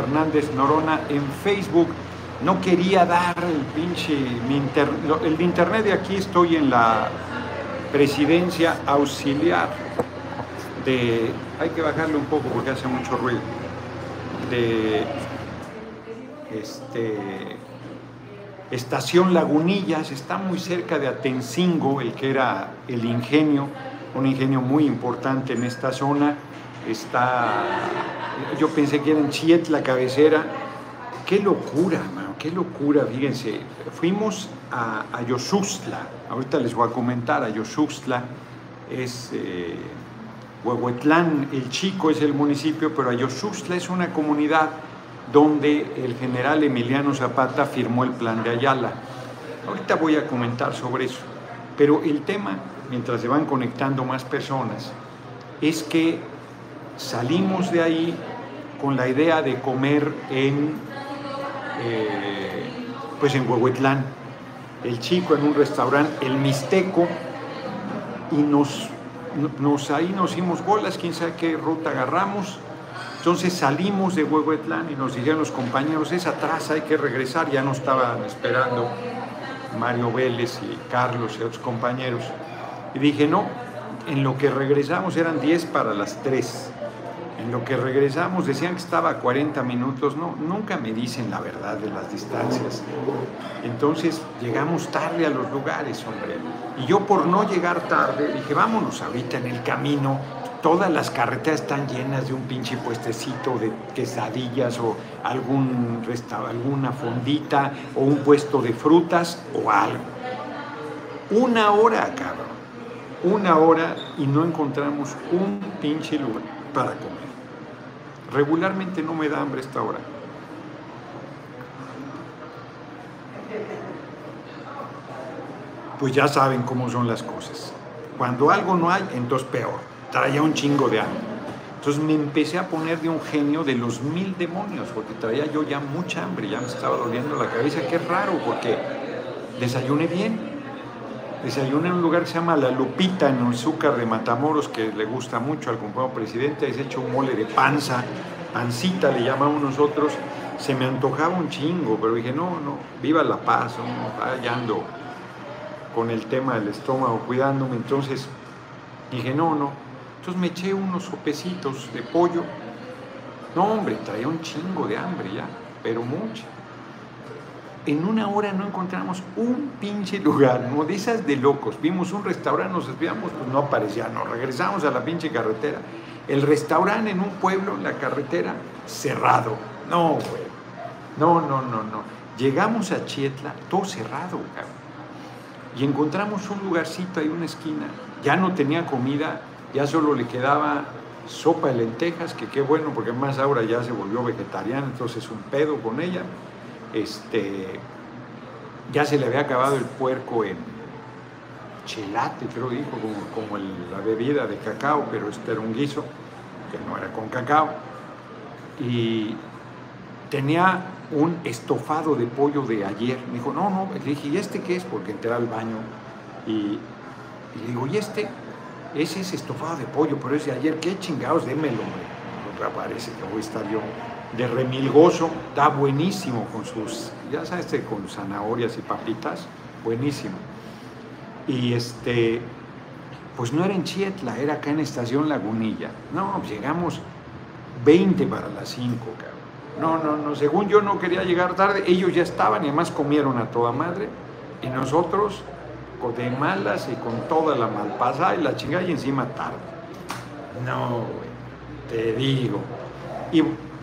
Fernández Norona en Facebook. No quería dar el pinche el de internet de aquí estoy en la presidencia auxiliar de hay que bajarle un poco porque hace mucho ruido de este Estación Lagunillas, está muy cerca de Atencingo, el que era el ingenio, un ingenio muy importante en esta zona. Está, yo pensé que era en Chiet la cabecera. Qué locura, mano, qué locura, fíjense. Fuimos a, a ahorita les voy a comentar, a es eh, Huehuetlán, el chico es el municipio, pero Ayosuxtla es una comunidad donde el general Emiliano Zapata firmó el plan de Ayala. Ahorita voy a comentar sobre eso, pero el tema, mientras se van conectando más personas, es que salimos de ahí con la idea de comer en, eh, pues en Huehuetlán, el chico en un restaurante, el Mixteco, y nos, ahí nos hicimos bolas, quién sabe qué ruta agarramos, entonces salimos de Huehuetlán y nos dijeron los compañeros, es atrás, hay que regresar, ya nos estaban esperando Mario Vélez y Carlos y otros compañeros. Y dije, no, en lo que regresamos eran 10 para las 3. En lo que regresamos decían que estaba a 40 minutos, no, nunca me dicen la verdad de las distancias. Entonces llegamos tarde a los lugares, hombre. Y yo por no llegar tarde dije, vámonos ahorita en el camino, todas las carreteras están llenas de un pinche puestecito de quesadillas o algún alguna fondita o un puesto de frutas o algo. Una hora, cabrón. Una hora y no encontramos un pinche lugar para comer. Regularmente no me da hambre esta hora. Pues ya saben cómo son las cosas. Cuando algo no hay, entonces peor traía un chingo de hambre. Entonces me empecé a poner de un genio de los mil demonios, porque traía yo ya mucha hambre, ya me estaba doliendo la cabeza. Qué raro, porque desayuné bien. Desayuné en un lugar que se llama La Lupita, en azúcar de Matamoros, que le gusta mucho al compañero presidente. Es hecho un mole de panza, pancita le llamamos nosotros. Se me antojaba un chingo, pero dije, no, no, viva la paz, no, ando con el tema del estómago, cuidándome. Entonces dije, no, no, entonces me eché unos sopecitos de pollo. No, hombre, traía un chingo de hambre ya, pero mucho. En una hora no encontramos un pinche lugar, no de de locos. Vimos un restaurante, nos desviamos, pues no aparecía, nos regresamos a la pinche carretera. El restaurante en un pueblo, en la carretera, cerrado. No, güey. No, no, no, no. Llegamos a Chietla, todo cerrado, cabrón. Y encontramos un lugarcito ahí, una esquina. Ya no tenía comida, ya solo le quedaba sopa de lentejas, que qué bueno, porque más ahora ya se volvió vegetariana, entonces un pedo con ella. Este, ya se le había acabado el puerco en chelate, creo dijo, como, como la bebida de cacao, pero este era un guiso, que no era con cacao. Y tenía un estofado de pollo de ayer. Me dijo, no, no, le dije, ¿y este qué es? Porque entré al baño y, le digo, ¿y este? ese es estofado de pollo, pero es de ayer, qué chingados, démelo, hombre. que voy a estar yo de remilgoso, está buenísimo con sus, ya sabes, este, con zanahorias y papitas, buenísimo. Y este, pues no era en Chietla, era acá en Estación Lagunilla. No, pues llegamos 20 para las 5, cabrón. No, no, no, según yo no quería llegar tarde, ellos ya estaban y además comieron a toda madre. Y nosotros de malas y con toda la malpasada y la chingada y encima tarde. No, te digo.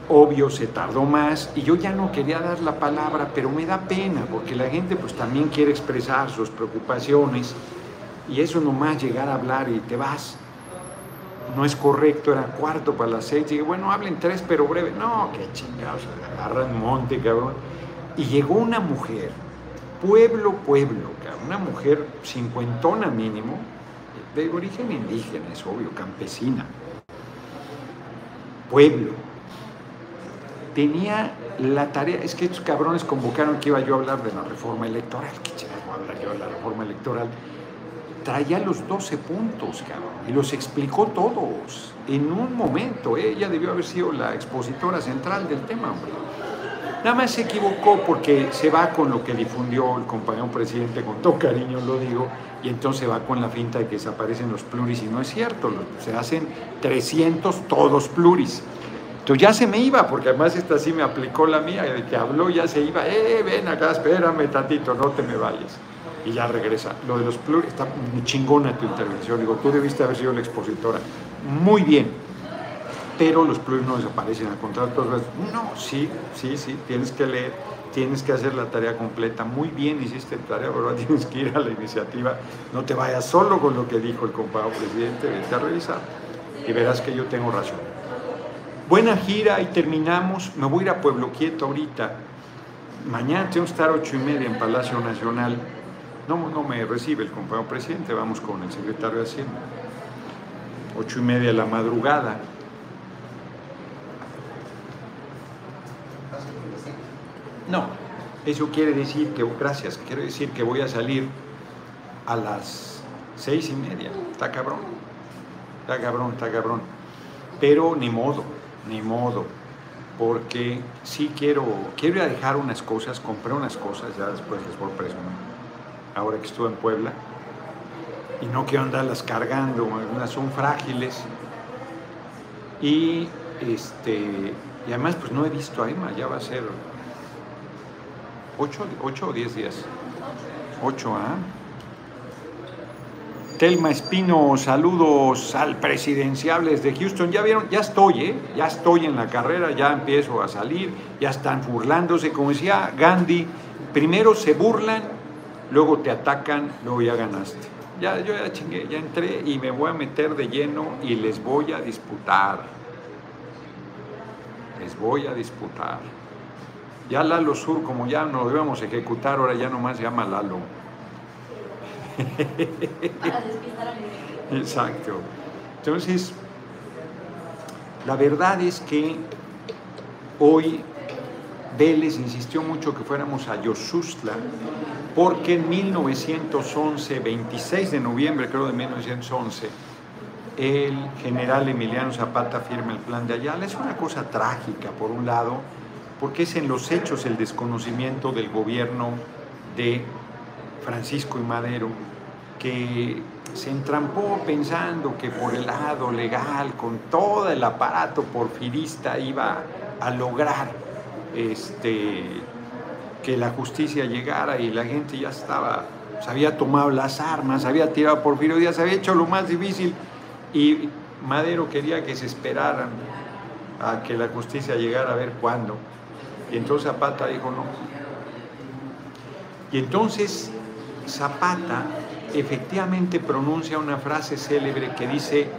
Obvio se tardó más y yo ya no quería dar la palabra, pero me da pena porque la gente pues también quiere expresar sus preocupaciones y eso nomás llegar a hablar y te vas. No es correcto, era cuarto para las seis. Dije, bueno, hablen tres, pero breve. No, qué chingados, agarran monte, cabrón. Y llegó una mujer pueblo, pueblo, una mujer cincuentona mínimo, de origen indígena, es obvio, campesina, pueblo, tenía la tarea, es que estos cabrones convocaron que iba yo a hablar de la reforma electoral, que voy a hablar yo de la reforma electoral, traía los 12 puntos, cabrón, y los explicó todos en un momento. ¿eh? Ella debió haber sido la expositora central del tema, hombre. Nada más se equivocó porque se va con lo que difundió el compañero presidente, con todo cariño lo digo, y entonces va con la finta de que desaparecen los pluris, y no es cierto, se hacen 300 todos pluris. Entonces ya se me iba, porque además esta sí me aplicó la mía, de que habló ya se iba, eh, ven acá, espérame tantito, no te me vayas. Y ya regresa. Lo de los pluris, está muy chingona tu intervención. Digo, tú debiste haber sido la expositora. Muy bien, pero los pluris no desaparecen, al contrario, no, sí, sí, sí, tienes que leer, tienes que hacer la tarea completa, muy bien hiciste tarea, pero tienes que ir a la iniciativa, no te vayas solo con lo que dijo el compañero presidente, vete a revisar y verás que yo tengo razón. Buena gira y terminamos, me voy a ir a Pueblo Quieto ahorita, mañana tengo que estar ocho y media en Palacio Nacional, no, no me recibe el compañero presidente, vamos con el secretario de Hacienda, ocho y media de la madrugada, No, eso quiere decir que, gracias, quiere decir que voy a salir a las seis y media. Está cabrón, está cabrón, está cabrón. Pero ni modo, ni modo, porque sí quiero, quiero ir a dejar unas cosas, compré unas cosas, ya después les voy a presumir, ahora que estuve en Puebla, y no quiero andarlas cargando, algunas son frágiles, y, este, y además pues no he visto a Emma, ya va a ser 8, o 10 días. 8, ¿ah? Telma Espino, saludos al presidenciables de Houston. Ya vieron, ya estoy, ¿eh? Ya estoy en la carrera, ya empiezo a salir, ya están burlándose. Como decía Gandhi, primero se burlan, luego te atacan, luego ya ganaste. Ya, yo ya chingué, ya entré y me voy a meter de lleno y les voy a disputar. Les voy a disputar. Ya Lalo Sur, como ya íbamos a ejecutar, ahora ya nomás se llama Lalo. Exacto. Entonces, la verdad es que hoy Vélez insistió mucho que fuéramos a Yosustla, porque en 1911, 26 de noviembre creo de 1911, el general Emiliano Zapata firma el plan de Ayala. Es una cosa trágica, por un lado, porque es en los hechos el desconocimiento del gobierno de Francisco y Madero, que se entrampó pensando que por el lado legal, con todo el aparato porfirista, iba a lograr este, que la justicia llegara y la gente ya estaba, se había tomado las armas, había tirado Porfirio Díaz, había hecho lo más difícil y Madero quería que se esperaran a que la justicia llegara a ver cuándo. Y entonces Zapata dijo no. Y entonces Zapata efectivamente pronuncia una frase célebre que dice,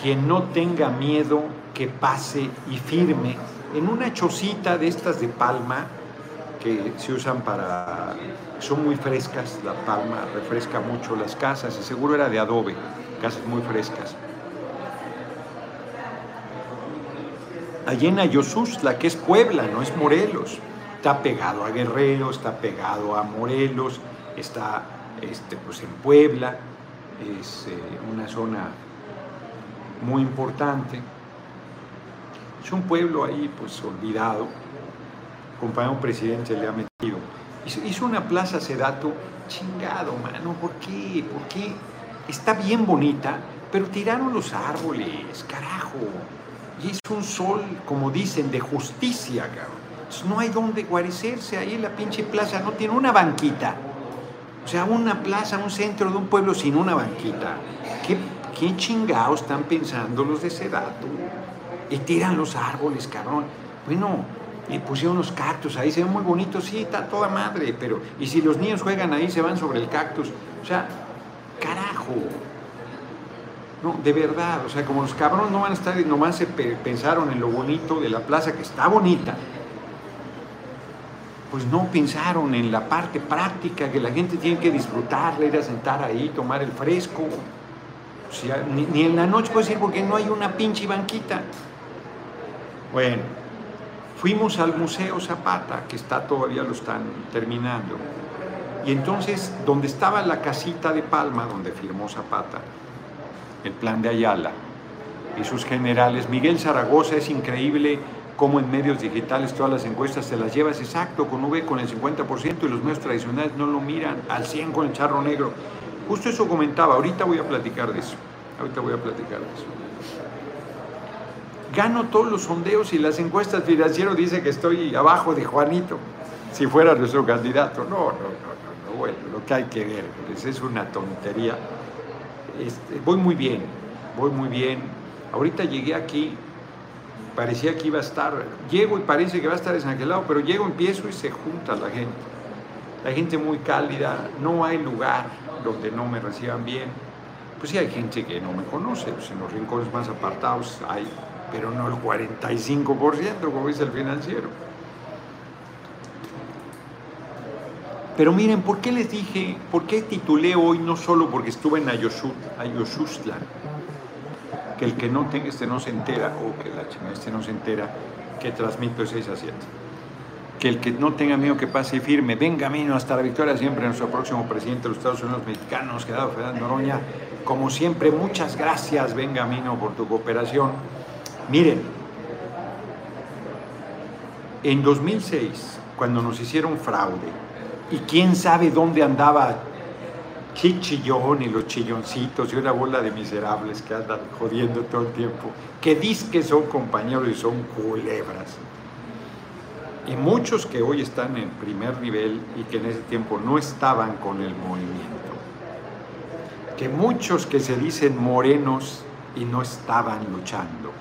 quien no tenga miedo, que pase y firme, en una chocita de estas de palma, que se usan para, son muy frescas, la palma refresca mucho las casas, y seguro era de adobe, casas muy frescas. allí en la que es Puebla, no es Morelos. Está pegado a Guerrero, está pegado a Morelos, está este, pues en Puebla, es eh, una zona muy importante. Es un pueblo ahí pues olvidado, compañero presidente le ha metido. Hizo, una plaza Sedato, chingado, mano, ¿por qué? ¿Por qué? Está bien bonita, pero tiraron los árboles, carajo. Y es un sol, como dicen, de justicia, cabrón. no hay donde guarecerse. Ahí en la pinche plaza no tiene una banquita. O sea, una plaza, un centro de un pueblo sin una banquita. ¿Qué, qué chingados están pensando los de Sedato? Y tiran los árboles, cabrón. Bueno, y pusieron los cactus ahí, se ven muy bonitos, sí, está toda madre, pero y si los niños juegan ahí, se van sobre el cactus. O sea, carajo, no, de verdad, o sea, como los cabrones no van a estar, nomás se pensaron en lo bonito de la plaza, que está bonita, pues no pensaron en la parte práctica, que la gente tiene que disfrutarla, ir a sentar ahí, tomar el fresco. Ni, en la noche puede ser porque no hay una pinche banquita. Bueno, fuimos al Museo Zapata, que está todavía lo están terminando. Y entonces, donde estaba la casita de Palma, donde firmó Zapata, el plan de Ayala y sus generales, Miguel Zaragoza es increíble cómo en medios digitales todas las encuestas te las llevas exacto con V con el 50% y los medios tradicionales no lo miran al 100 con el charro negro. Justo eso comentaba, ahorita voy a platicar de eso, ahorita voy a platicar de eso. Gano todos los sondeos y las encuestas financieras dice que estoy abajo de Juanito, si fuera nuestro candidato. No, no, no, no, bueno, lo que hay que ver, pues es una tontería. Este, voy muy bien, voy muy bien. Ahorita llegué aquí parecía que iba a estar, llego y parece que va a estar desangelado, pero llego, empiezo y se junta la gente. La gente muy cálida, no hay lugar donde no me reciban bien. Pues sí hay gente que no me conoce, pues en los rincones más apartados hay, pero no el 45%, como dice el financiero. Pero miren, ¿por qué les dije, por qué titulé hoy no solo porque estuve en Ayosustla, que el que no tenga este no se entera, o que chingada este no se entera, que transmito 6 a 7. Que el que no tenga miedo que pase firme, venga camino hasta la victoria siempre, nuestro próximo presidente de los Estados Unidos mexicanos, quedado Fernando Noroña. Como siempre, muchas gracias, venga Benjamino, por tu cooperación. Miren, en 2006, cuando nos hicieron fraude, y quién sabe dónde andaba chillón y los chilloncitos y una bola de miserables que andan jodiendo todo el tiempo, que dicen que son compañeros y son culebras. Y muchos que hoy están en primer nivel y que en ese tiempo no estaban con el movimiento. Que muchos que se dicen morenos y no estaban luchando,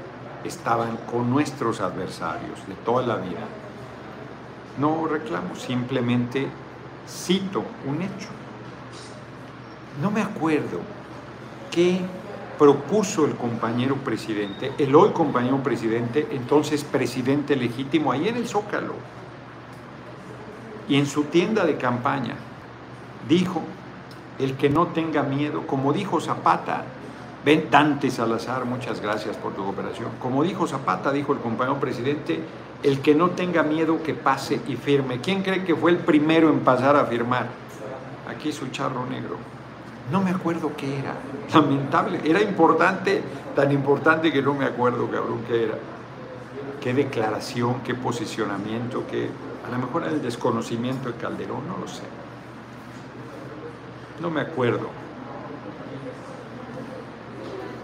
estaban con nuestros adversarios de toda la vida. No reclamo, simplemente cito un hecho no me acuerdo qué propuso el compañero presidente, el hoy compañero presidente, entonces presidente legítimo, ahí en el Zócalo. Y en su tienda de campaña dijo, el que no tenga miedo, como dijo Zapata, ven Dante Salazar, muchas gracias por tu cooperación. Como dijo Zapata, dijo el compañero presidente, el que no tenga miedo que pase y firme. ¿Quién cree que fue el primero en pasar a firmar? Aquí su charro negro. No me acuerdo qué era. Lamentable. Era importante, tan importante que no me acuerdo, cabrón, qué era. Qué declaración, qué posicionamiento, qué... A lo mejor era el desconocimiento de Calderón, no lo sé. No me acuerdo.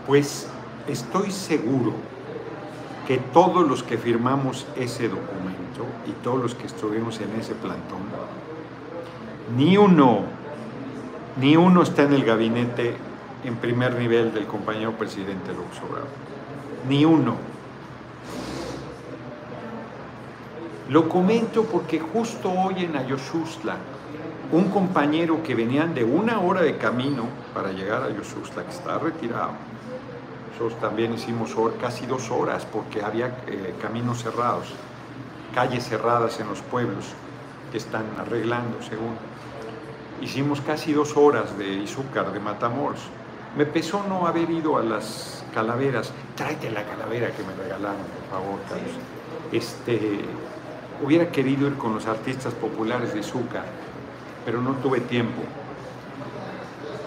Pues estoy seguro que todos los que firmamos ese documento y todos los que estuvimos en ese plantón, ni uno ni uno está en el gabinete en primer nivel del compañero presidente López Obrador. Ni uno. Lo comento porque justo hoy en Ayoshustla, un compañero que venían de una hora de camino para llegar a Ayoshustla, que está retirado, nosotros también hicimos casi dos horas porque había eh, caminos cerrados, calles cerradas en los pueblos que están arreglando según Hicimos casi dos horas de Izúcar, de Matamoros. Me pesó no haber ido a las calaveras. Tráete la calavera que me regalaron, por favor, Carlos. Este, hubiera querido ir con los artistas populares de Izúcar, pero no tuve tiempo.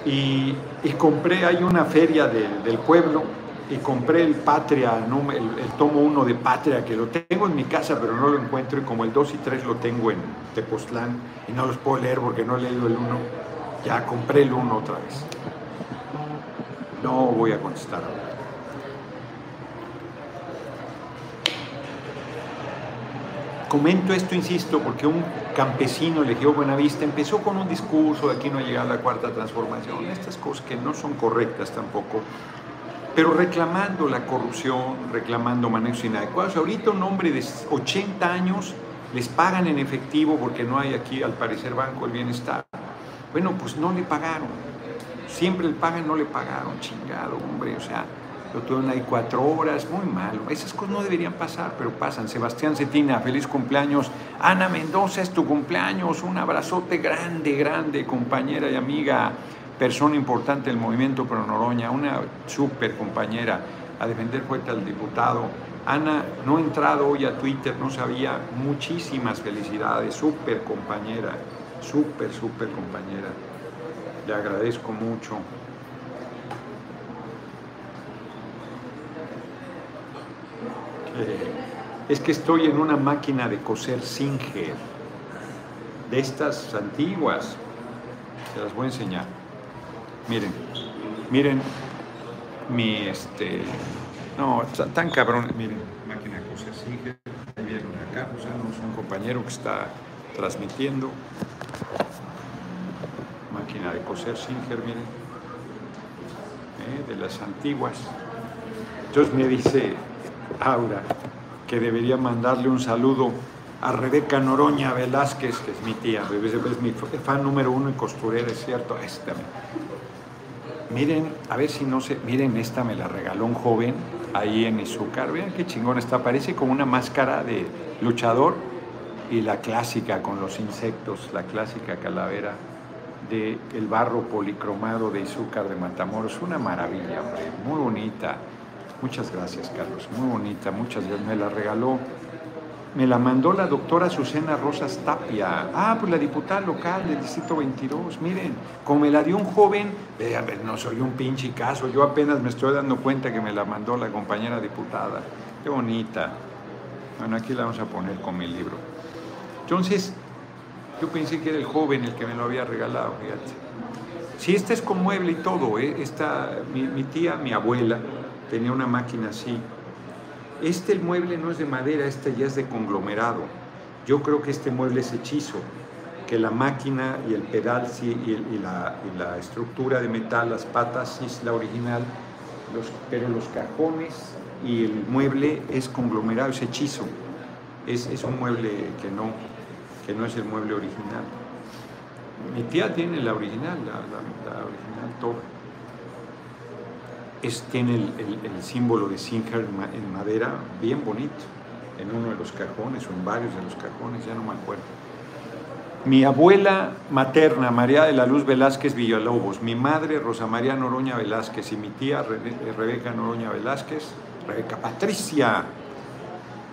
Y, compré, hay una feria del pueblo, y compré el Patria, el, tomo 1 de Patria, que lo tengo en mi casa, pero no lo encuentro, y como el 2 y 3 lo tengo en Tepoztlán, y no los puedo leer porque no he leído el 1, ya compré el 1 otra vez. No voy a contestar ahora. Comento esto, insisto, porque un campesino elegido Buenavista empezó con un discurso de aquí no ha llegado la cuarta transformación, estas cosas que no son correctas tampoco, pero reclamando la corrupción, reclamando manejos inadecuados. Ahorita un hombre de 80 años les pagan en efectivo porque no hay aquí, al parecer, Banco del Bienestar. Bueno, pues no le pagaron. Siempre le pagan, no le pagaron, chingado, hombre. O sea, lo tuvieron ahí cuatro horas, muy malo. Esas cosas no deberían pasar, pero pasan. Sebastián Cetina, feliz cumpleaños. Ana Mendoza, es tu cumpleaños. Un abrazote grande, grande, compañera y amiga persona importante del movimiento Pro Noroña, una súper compañera a defender fuerte al diputado. Ana, no he entrado hoy a Twitter, no sabía, muchísimas felicidades, súper compañera, Súper, súper compañera. Le agradezco mucho. Eh, es que estoy en una máquina de coser Singer, de estas antiguas. Se las voy a enseñar. Miren, miren mi este. No, tan cabrón. Miren, máquina coser Singer. Vieron acá, usamos un compañero que está transmitiendo. Máquina de coser Singer, miren. Eh, de las antiguas. Entonces me dice Aura que debería mandarle un saludo a Rebeca Noroña Velázquez, que es mi tía, es mi fan número uno en costurera, es cierto. Esta. Miren, a ver si no sé, miren, esta me la regaló un joven ahí en Izúcar, vean qué chingón está, parece como una máscara de luchador y la clásica con los insectos, la clásica calavera de el barro policromado de Izúcar de Matamoros, una maravilla, hombre, muy bonita. Muchas gracias, Carlos. Muy bonita, muchas gracias. Me la regaló, me la mandó la doctora Susana Rosas Tapia. Ah, pues la diputada local del Distrito 22. Miren, como me la dio un joven, a ver, no soy un pinche caso. Yo apenas me estoy dando cuenta que me la mandó la compañera diputada. Qué bonita. Bueno, aquí la vamos a poner con mi libro. Entonces, yo pensé que era el joven el que me lo había regalado, fíjate. Si este es con mueble y todo, ¿eh? Esta, mi tía, mi abuela, tenía una máquina así. Este mueble no es de madera, este ya es de conglomerado. Yo creo que este mueble es hechizo, que la máquina y el pedal y, la, estructura de metal, las patas sí es la original, pero los cajones y el mueble es conglomerado, es hechizo. Es, un mueble que no, que no es el mueble original. Mi tía tiene la original, la, la original torre es, tiene el, símbolo de Singer en madera bien bonito, en uno de los cajones o en varios de los cajones, ya no me acuerdo. Mi abuela materna, María de la Luz Velázquez Villalobos, mi madre, Rosa María Noroña Velázquez, y mi tía, Rebeca Noroña Velázquez, Rebeca Patricia,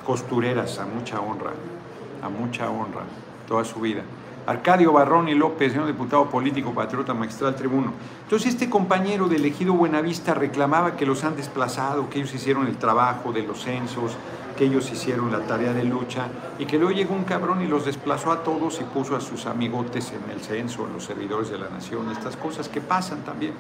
costureras, a mucha honra, a mucha honra, toda su vida. Arcadio Barrón y López, señor diputado político, patriota, magistral, tribuno. Entonces este compañero de elegido Buenavista reclamaba que los han desplazado, que ellos hicieron el trabajo de los censos, que ellos hicieron la tarea de lucha y que luego llegó un cabrón y los desplazó a todos y puso a sus amigotes en el censo, en los servidores de la nación, estas cosas que pasan también.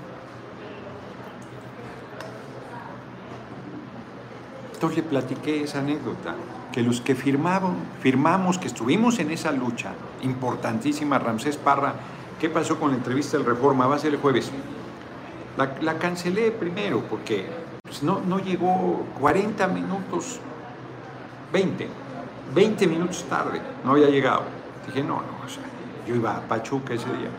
Entonces le platiqué esa anécdota que los que firmaban, firmamos, que estuvimos en esa lucha importantísima, Ramsés Parra, ¿qué pasó con la entrevista del Reforma? Va a ser el jueves. La, cancelé primero porque pues, no, no llegó 40 minutos, 20, 20 minutos tarde, no había llegado. Dije, no, no, o sea, yo iba a Pachuca ese día.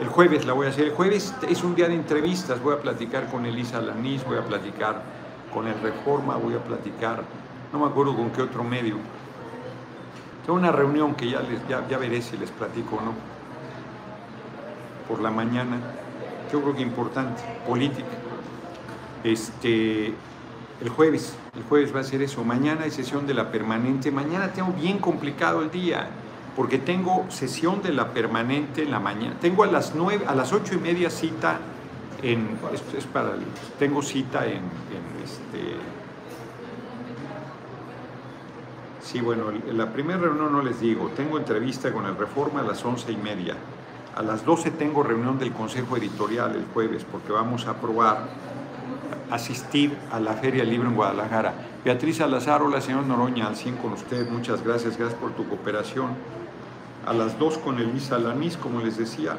El jueves la voy a hacer. El jueves es un día de entrevistas. Voy a platicar con Elisa Lanís, voy a platicar con el Reforma, voy a platicar no me acuerdo con qué otro medio. Tengo una reunión que ya, les, ya, veré si les platico o no. Por la mañana, yo creo que importante, política. Este, el jueves, el jueves va a ser eso. Mañana hay sesión de la permanente. Mañana tengo bien complicado el día, porque tengo sesión de la permanente en la mañana. Tengo a las nueve, a las ocho y media cita en, es, tengo cita en, este, Sí, bueno, en la primera reunión no les digo, tengo entrevista con el Reforma a las once y media. A las doce tengo reunión del Consejo Editorial el jueves porque vamos a aprobar asistir a la Feria Libre en Guadalajara. Beatriz Salazar, la señora Noroña, al 100 con usted, muchas gracias, gracias por tu cooperación. A las dos con Elisa Lanís, como les decía,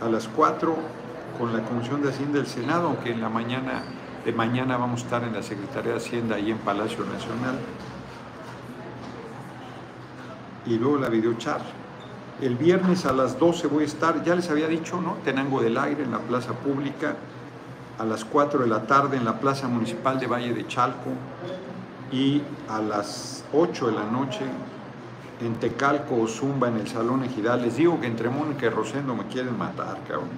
a las cuatro con la Comisión de Hacienda del Senado, aunque en la mañana de mañana vamos a estar en la Secretaría de Hacienda ahí en Palacio Nacional y luego la videochat. El viernes a las 12 voy a estar, ya les había dicho, ¿no? Tenango del Aire en la plaza pública, a las 4 de la tarde en la plaza municipal de Valle de Chalco y a las 8 de la noche en Tecalco o Zumba en el Salón Ejidal. Les digo que entre Mónica y Rosendo me quieren matar, cabrón.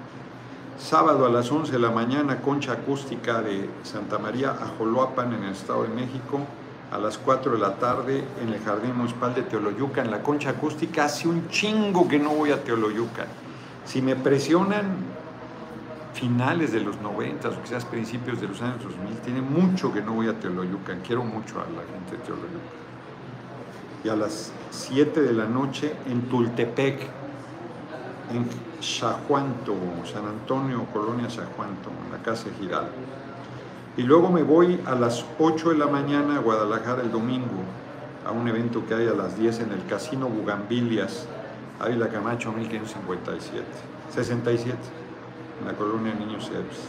Sábado a las 11 de la mañana, concha acústica de Santa María Ajoloapan en el Estado de México a las 4 de la tarde en el Jardín Municipal de Teoloyuca, en la concha acústica. Hace un chingo que no voy a Teoloyuca. Si me presionan finales de los 90 o quizás principios de los años 2000, tiene mucho que no voy a Teoloyuca. Quiero mucho a la gente de Teoloyuca. Y a las 7 de la noche en Tultepec, en Chajuanto, San Antonio, Colonia Chajuanto, en la casa de Giraldo. Y luego me voy a las 8 de la mañana a Guadalajara el domingo, a un evento que hay a las 10 en el Casino Bugambilias, Ávila Camacho 1557, 67, en la colonia Niños Héroes.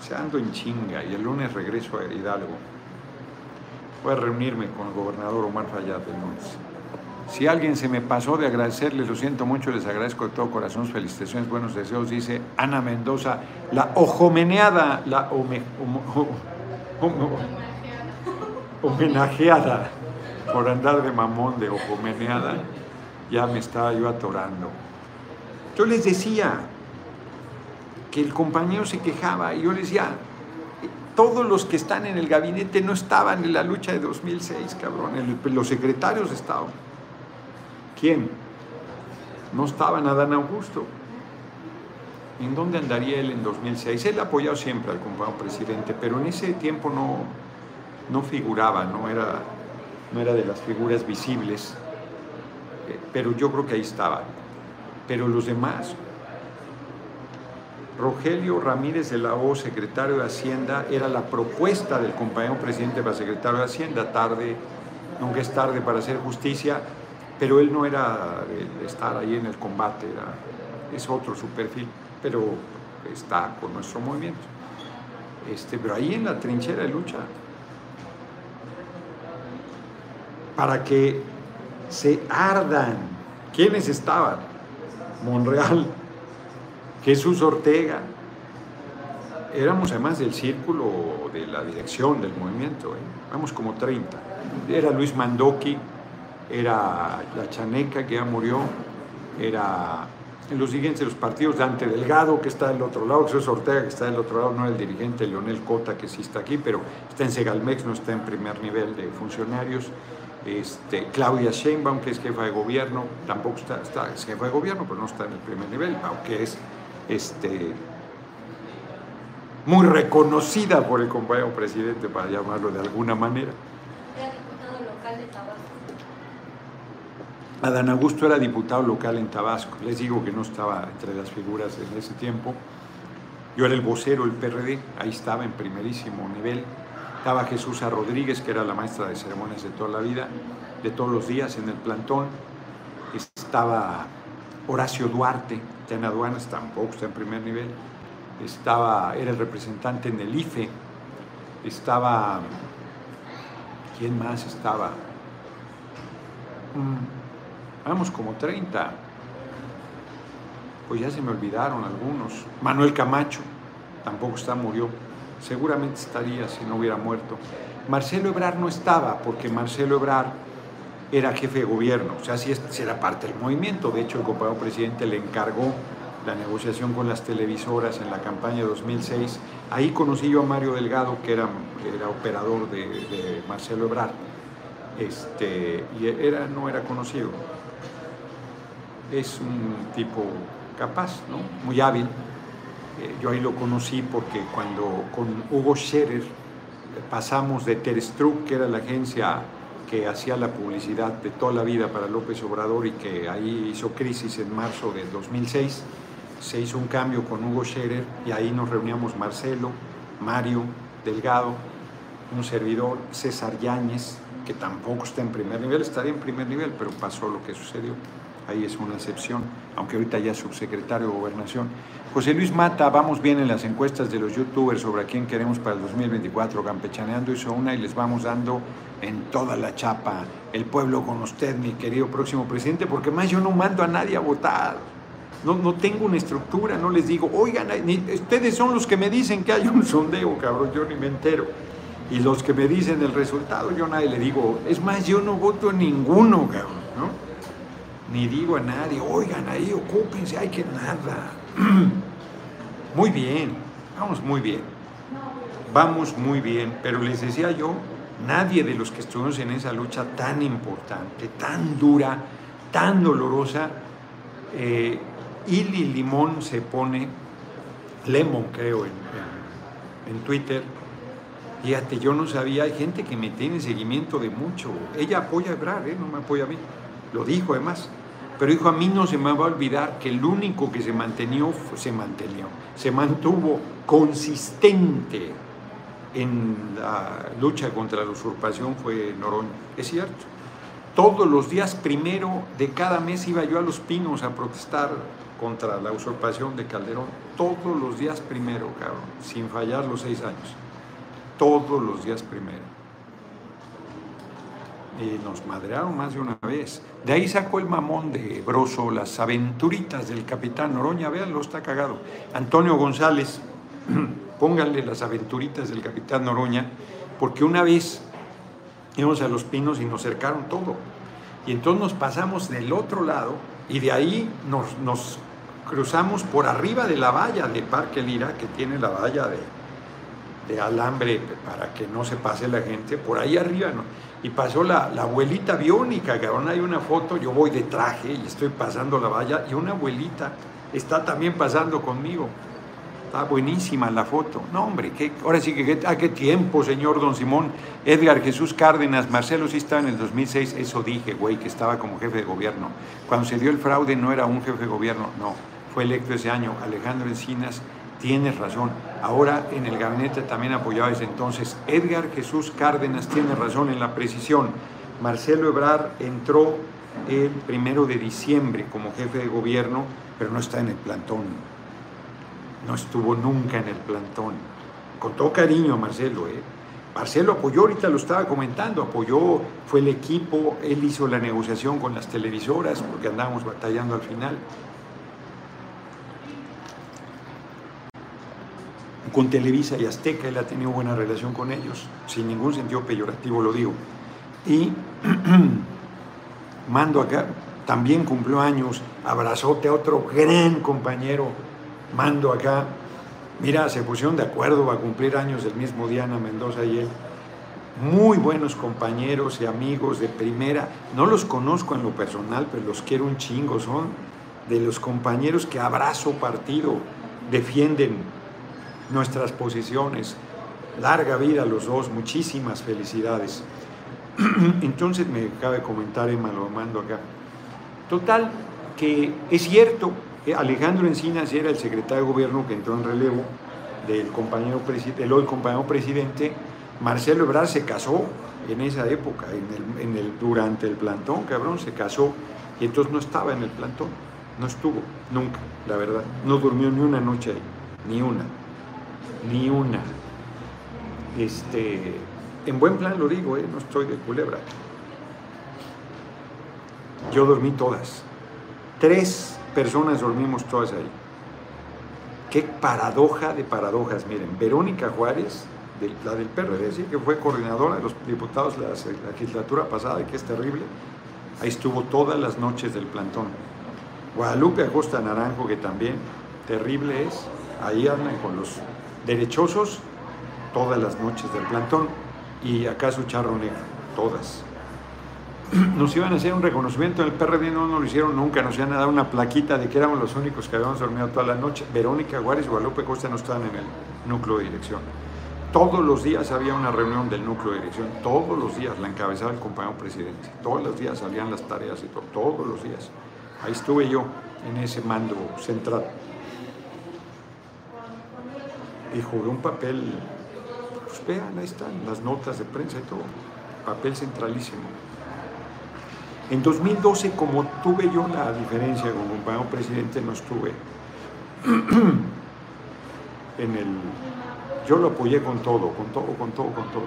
Se ando en chinga y el lunes regreso a Hidalgo. Voy a reunirme con el gobernador Omar Fayad el lunes. Si alguien se me pasó de agradecerles, lo siento mucho, les agradezco de todo corazón, felicitaciones, buenos deseos, dice Ana Mendoza, la ojomeneada, la homenajeada por andar de mamón de ojomeneada, ya me estaba yo atorando. Yo les decía que el compañero se quejaba y yo les decía, todos los que están en el gabinete no estaban en la lucha de 2006, cabrón, los secretarios estaban. ¿Quién? No estaba Adán Augusto. ¿En dónde andaría él en 2006? Él ha apoyado siempre al compañero presidente, pero en ese tiempo no, no figuraba, no era, no era de las figuras visibles, eh, pero yo creo que ahí estaba. Pero los demás, Rogelio Ramírez de la O, secretario de Hacienda, era la propuesta del compañero presidente para secretario de Hacienda, tarde, nunca es tarde para hacer justicia, pero él no era de estar ahí en el combate, era, es otro su perfil, pero está con nuestro movimiento. Este, pero ahí en la trinchera de lucha, para que se ardan. ¿Quiénes estaban? Monreal, Jesús Ortega. Éramos además del círculo de la dirección del movimiento, ¿eh? éramos como 30. Era Luis Mandoki, era la Chaneca, que ya murió, era en los siguientes los partidos Dante Delgado, que está del otro lado, Jesús Ortega, que está del otro lado, no el dirigente Leonel Cota, que sí está aquí, pero está en Segalmex, no está en primer nivel de funcionarios. Este, Claudia Sheinbaum, que es jefa de gobierno, tampoco está, está, es jefa de gobierno, pero no está en el primer nivel, aunque es este, muy reconocida por el compañero presidente, para llamarlo de alguna manera. Adán Augusto era diputado local en Tabasco. Les digo que no estaba entre las figuras en ese tiempo. Yo era el vocero del PRD, ahí estaba en primerísimo nivel. Estaba Jesús Rodríguez, que era la maestra de ceremonias de toda la vida, de todos los días en el plantón. Estaba Horacio Duarte, ya en aduanas tampoco está en primer nivel. Estaba, era el representante en el IFE. Estaba, ¿quién más estaba? Mm, Vamos como 30. Pues ya se me olvidaron algunos. Manuel Camacho, tampoco está, murió. Seguramente estaría si no hubiera muerto. Marcelo Ebrar no estaba porque Marcelo Ebrar era jefe de gobierno, o sea, sí, era parte del movimiento. De hecho, el compañero presidente le encargó la negociación con las televisoras en la campaña de 2006. Ahí conocí yo a Mario Delgado, que era, era operador de, de Marcelo Ebrar, este, y era, no era conocido es un tipo capaz, ¿no? muy hábil. Eh, yo ahí lo conocí porque cuando con Hugo Scherer pasamos de Terestruc, que era la agencia que hacía la publicidad de toda la vida para López Obrador y que ahí hizo crisis en marzo del 2006, se hizo un cambio con Hugo Scherer y ahí nos reuníamos Marcelo, Mario, Delgado, un servidor, César Yáñez, que tampoco está en primer nivel, estaría en primer nivel, pero pasó lo que sucedió ahí es una excepción, aunque ahorita ya es subsecretario de Gobernación. José Luis Mata, vamos bien en las encuestas de los youtubers sobre a quién queremos para el 2024. Campechaneando hizo una y les vamos dando en toda la chapa. El pueblo con usted, mi querido próximo presidente, porque más yo no mando a nadie a votar. No, no tengo una estructura, no les digo, oigan, ustedes son los que me dicen que hay un sondeo, cabrón, yo ni me entero. Y los que me dicen el resultado, yo nadie le digo, es más, yo no voto en ninguno, cabrón, ¿no? ni digo a nadie, oigan ahí, ocúpense, hay que nada. muy bien, vamos muy bien, vamos muy bien, pero les decía yo nadie de los que estuvimos en esa lucha tan importante, tan dura, tan dolorosa, eh, Ili Limón se pone, Lemon creo en, en, Twitter, fíjate, yo no sabía, hay gente que me tiene seguimiento de mucho, ella apoya a Ebrar, ¿eh? no me apoya a mí, lo dijo además, pero dijo, a mí no se me va a olvidar que el único que se mantenió, se mantenió, se mantuvo consistente en la lucha contra la usurpación fue Noroña. Es cierto. Todos los días primero de cada mes iba yo a Los Pinos a protestar contra la usurpación de Calderón. Todos los días primero, cabrón, sin fallar los seis años. Todos los días primero. Y nos madrearon más de una vez. De ahí sacó el mamón de Broso las aventuritas del capitán Noroña. Véanlo, está cagado. Antonio González pónganle las aventuritas del capitán Noroña, porque una vez íbamos a Los Pinos y nos cercaron todo. Y entonces nos pasamos del otro lado y de ahí nos, nos cruzamos por arriba de la valla de Parque Lira, que tiene la valla de, de alambre para que no se pase la gente, por ahí arriba. ¿no? Y pasó la, la abuelita biónica, que hay una foto, yo voy de traje y estoy pasando la valla, y una abuelita está también pasando conmigo. Está buenísima la foto. No, hombre, ¿qué, ahora sí que a qué tiempo, señor Don Simón. Edgar Jesús Cárdenas, Marcelo sí estaba en el 2006, eso dije, güey, que estaba como jefe de gobierno. Cuando se dio el fraude no era un jefe de gobierno, no, fue electo ese año. Alejandro Encinas, tienes razón. Ahora en el gabinete también apoyaba ese entonces. Edgar Jesús Cárdenas tiene razón en la precisión. Marcelo Ebrar entró el primero de diciembre como jefe de gobierno, pero no está en el plantón no estuvo nunca en el plantón. Con todo cariño a Marcelo, ¿eh? Marcelo apoyó, ahorita lo estaba comentando, apoyó, fue el equipo, él hizo la negociación con las televisoras porque andábamos batallando al final. Con Televisa y Azteca, él ha tenido buena relación con ellos, sin ningún sentido peyorativo lo digo. Y mando acá, también cumplió años, abrazote a otro gran compañero mando acá. Mira, se pusieron de acuerdo a cumplir años el mismo día Ana Mendoza y él. Muy buenos compañeros y amigos de primera. No los conozco en lo personal, pero los quiero un chingo. Son de los compañeros que abrazo partido, defienden nuestras posiciones. Larga vida a los dos, muchísimas felicidades. Entonces me cabe comentar, Emma, lo mando acá. Total, que es cierto, eh, Alejandro Encinas era el secretario de gobierno que entró en relevo del compañero del hoy compañero presidente. Marcelo Ebrard se casó en esa época, en el, durante el plantón, cabrón, se casó y entonces no estaba en el plantón, no estuvo, nunca, la verdad. No durmió ni una noche ahí, ni una, ni una. Este, en buen plan lo digo, eh, no estoy de culebra. Yo dormí todas. Tres personas dormimos todas ahí. Qué paradoja de paradojas. Miren, Verónica Juárez, la del PRD, ¿sí? que fue coordinadora de los diputados la, la legislatura pasada y que es terrible, ahí estuvo todas las noches del plantón. Guadalupe Acosta Naranjo, que también terrible es, ahí andan con los derechosos todas las noches del plantón y acá su charro negro, todas nos iban a hacer un reconocimiento en el PRD, no nos lo hicieron nunca, nos iban a dar una plaquita de que éramos los únicos que habíamos dormido toda la noche. Verónica Juárez y Guadalupe Costa no estaban en el núcleo de dirección. Todos los días había una reunión del núcleo de dirección, todos los días la encabezaba el compañero presidente, todos los días salían las tareas y todo, todos los días. Ahí estuve yo en ese mando central. Y jugué un papel, pues vean, ahí están las notas de prensa y todo, papel centralísimo. En 2012, como tuve yo la diferencia con el compañero presidente, no estuve en el... Yo lo apoyé con todo, con todo, con todo, con todo.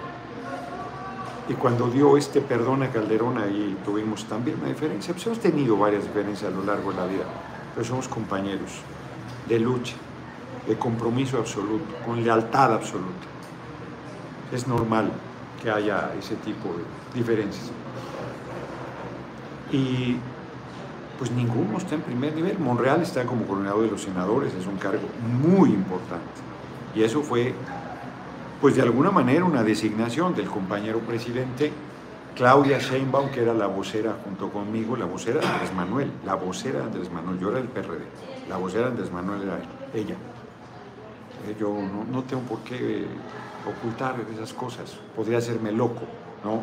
Y cuando dio este perdón a Calderón, ahí tuvimos también una diferencia. Pues hemos tenido varias diferencias a lo largo de la vida, pero somos compañeros de lucha, de compromiso absoluto, con lealtad absoluta. Es normal que haya ese tipo de diferencias y pues ninguno está en primer nivel. Monreal está como coordinador de los senadores, es un cargo muy importante. Y eso fue pues de alguna manera una designación del compañero presidente Claudia Sheinbaum, que era la vocera junto conmigo, la vocera de Andrés Manuel, la vocera de Andrés Manuel, yo era el PRD, la vocera de Andrés Manuel era ella. Eh, yo no, tengo por qué ocultar esas cosas, podría hacerme loco, ¿no?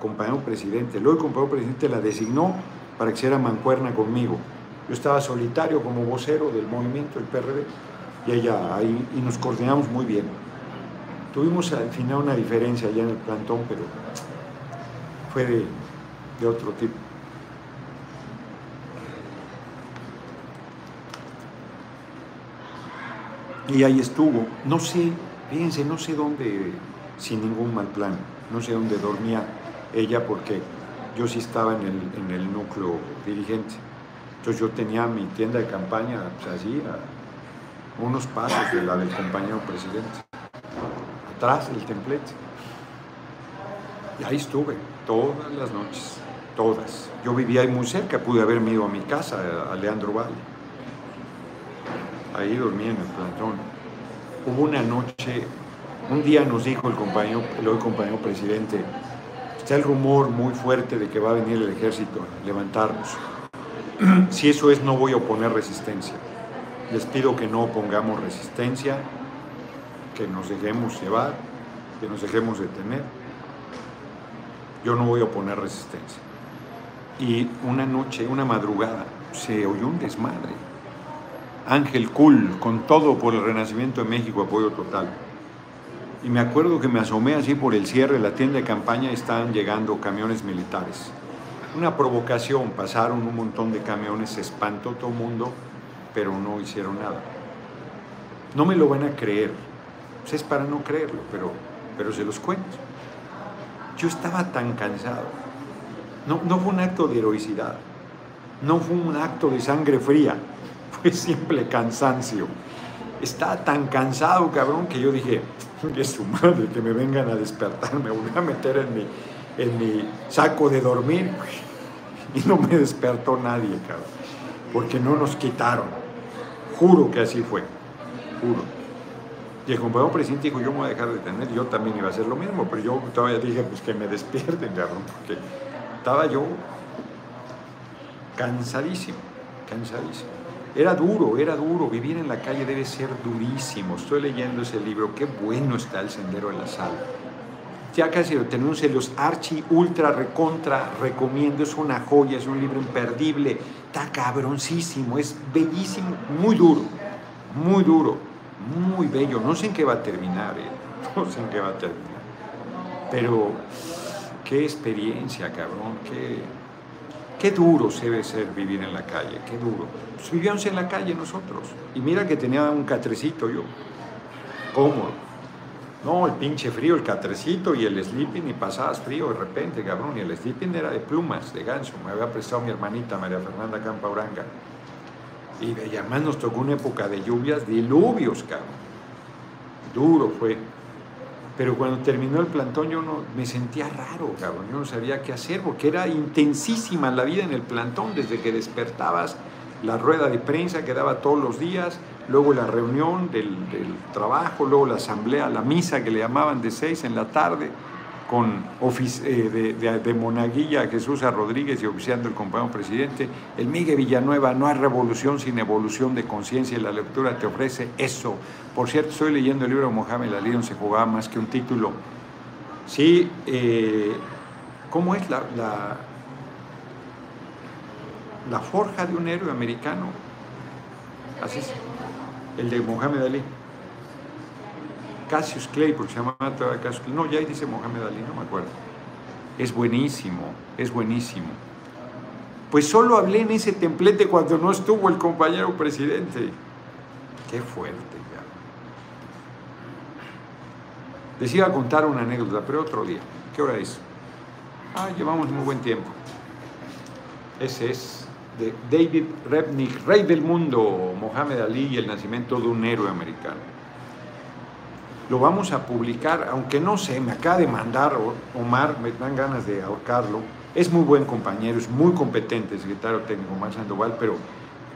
Compañero presidente, luego el compañero presidente la designó para que hiciera mancuerna conmigo. Yo estaba solitario como vocero del movimiento, el PRD, y ella ahí, y nos coordinamos muy bien. Tuvimos al final una diferencia allá en el plantón, pero fue de, otro tipo. Y ahí estuvo, no sé, fíjense, no sé dónde, sin ningún mal plan, no sé dónde dormía ella porque yo sí estaba en el, en el núcleo dirigente. Entonces yo tenía mi tienda de campaña pues así, a unos pasos de la del compañero presidente, atrás del templete. Y ahí estuve todas las noches, todas. Yo vivía ahí muy cerca, pude haberme ido a mi casa, a Leandro Valle. Ahí dormí en el plantón. Hubo una noche, un día nos dijo el compañero, el hoy compañero presidente, está el rumor muy fuerte de que va a venir el ejército a levantarnos. si eso es, no voy a oponer resistencia. Les pido que no pongamos resistencia, que nos dejemos llevar, que nos dejemos detener yo no voy a oponer resistencia. Y una noche, una madrugada, se oyó un desmadre. Ángel Cool, con todo por el Renacimiento de México, apoyo total. Y me acuerdo que me asomé así por el cierre de la tienda de campaña y estaban llegando camiones militares. Una provocación, pasaron un montón de camiones, se espantó todo el mundo, pero no hicieron nada. No me lo van a creer, pues es para no creerlo, pero, pero se los cuento. Yo estaba tan cansado. No, no fue un acto de heroicidad, no fue un acto de sangre fría, fue simple cansancio. Estaba tan cansado, cabrón, que yo dije, es su madre que me vengan a despertar, me voy a meter en mi, en mi saco de dormir. Y no me despertó nadie, cabrón, porque no nos quitaron. Juro que así fue, juro. Y el compañero presidente dijo, yo me voy a dejar de tener, yo también iba a hacer lo mismo, pero yo todavía dije, pues que me despierten, cabrón, porque estaba yo cansadísimo, cansadísimo. Era duro, era duro, vivir en la calle debe ser durísimo. Estoy leyendo ese libro, qué bueno está el Sendero de la Sal. Ya casi lo tenemos en los archi, ultra, recontra, recomiendo, es una joya, es un libro imperdible, está cabroncísimo, es bellísimo, muy duro, muy duro muy bello. No sé en qué va a terminar, no sé en qué va a terminar. Pero qué experiencia, cabrón, qué, qué duro se debe ser vivir en la calle, qué duro. Pues vivíamos en la calle nosotros. Y mira que tenía un catrecito yo, cómodo. No, el pinche frío, el catrecito y el sleeping, y pasabas frío de repente, cabrón. Y el sleeping era de plumas, de ganso. Me había prestado mi hermanita María Fernanda Campa Uranga. Y además nos tocó una época de lluvias, diluvios, cabrón. Duro fue. Pero cuando terminó el plantón yo no, me sentía raro, cabrón. Yo no sabía qué hacer porque era intensísima la vida en el plantón desde que despertabas, la rueda de prensa que daba todos los días, luego la reunión del, del trabajo, luego la asamblea, la misa que le llamaban de seis en la tarde con eh, de, de, Monaguilla Jesús a Rodríguez y oficiando el compañero presidente. El Miguel Villanueva, no hay revolución sin evolución de conciencia y la lectura te ofrece eso. Por cierto, estoy leyendo el libro de Mohamed Ali, donde se jugaba más que un título. Sí, eh, ¿cómo es la, la, la forja de un héroe americano? Así es, el de Mohamed Ali. Cassius Clay, porque se llama Cassius Clay. No, ya ahí dice Mohamed Ali, no me acuerdo. Es buenísimo, es buenísimo. Pues solo hablé en ese templete cuando no estuvo el compañero presidente. Qué fuerte, ya. Les iba a contar una anécdota, pero otro día. ¿Qué hora es? Ah, llevamos muy buen tiempo. Ese es de David Repnick, Rey del Mundo, Mohamed Ali y el nacimiento de un héroe americano lo vamos a publicar, aunque no sé, me acaba de mandar Omar, me dan ganas de ahorcarlo. Es muy buen compañero, es muy competente, el secretario técnico Omar Sandoval, pero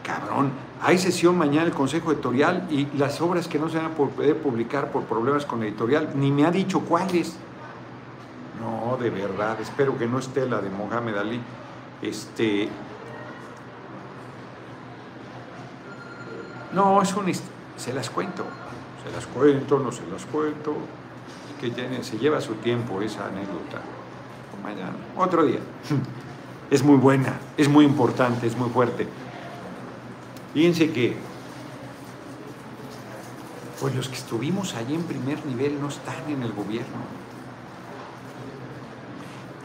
cabrón, hay sesión mañana del Consejo Editorial y las obras que no se van a poder publicar por problemas con editorial, ni me ha dicho cuáles. No, de verdad, espero que no esté la de Mohamed Ali. Este. No, es un. Se las cuento. Se las cuento, no se las cuento. Que tiene, se lleva su tiempo esa anécdota. Mañana, otro día. Es muy buena, es muy importante, es muy fuerte. Fíjense que pues los que estuvimos allí en primer nivel no están en el gobierno.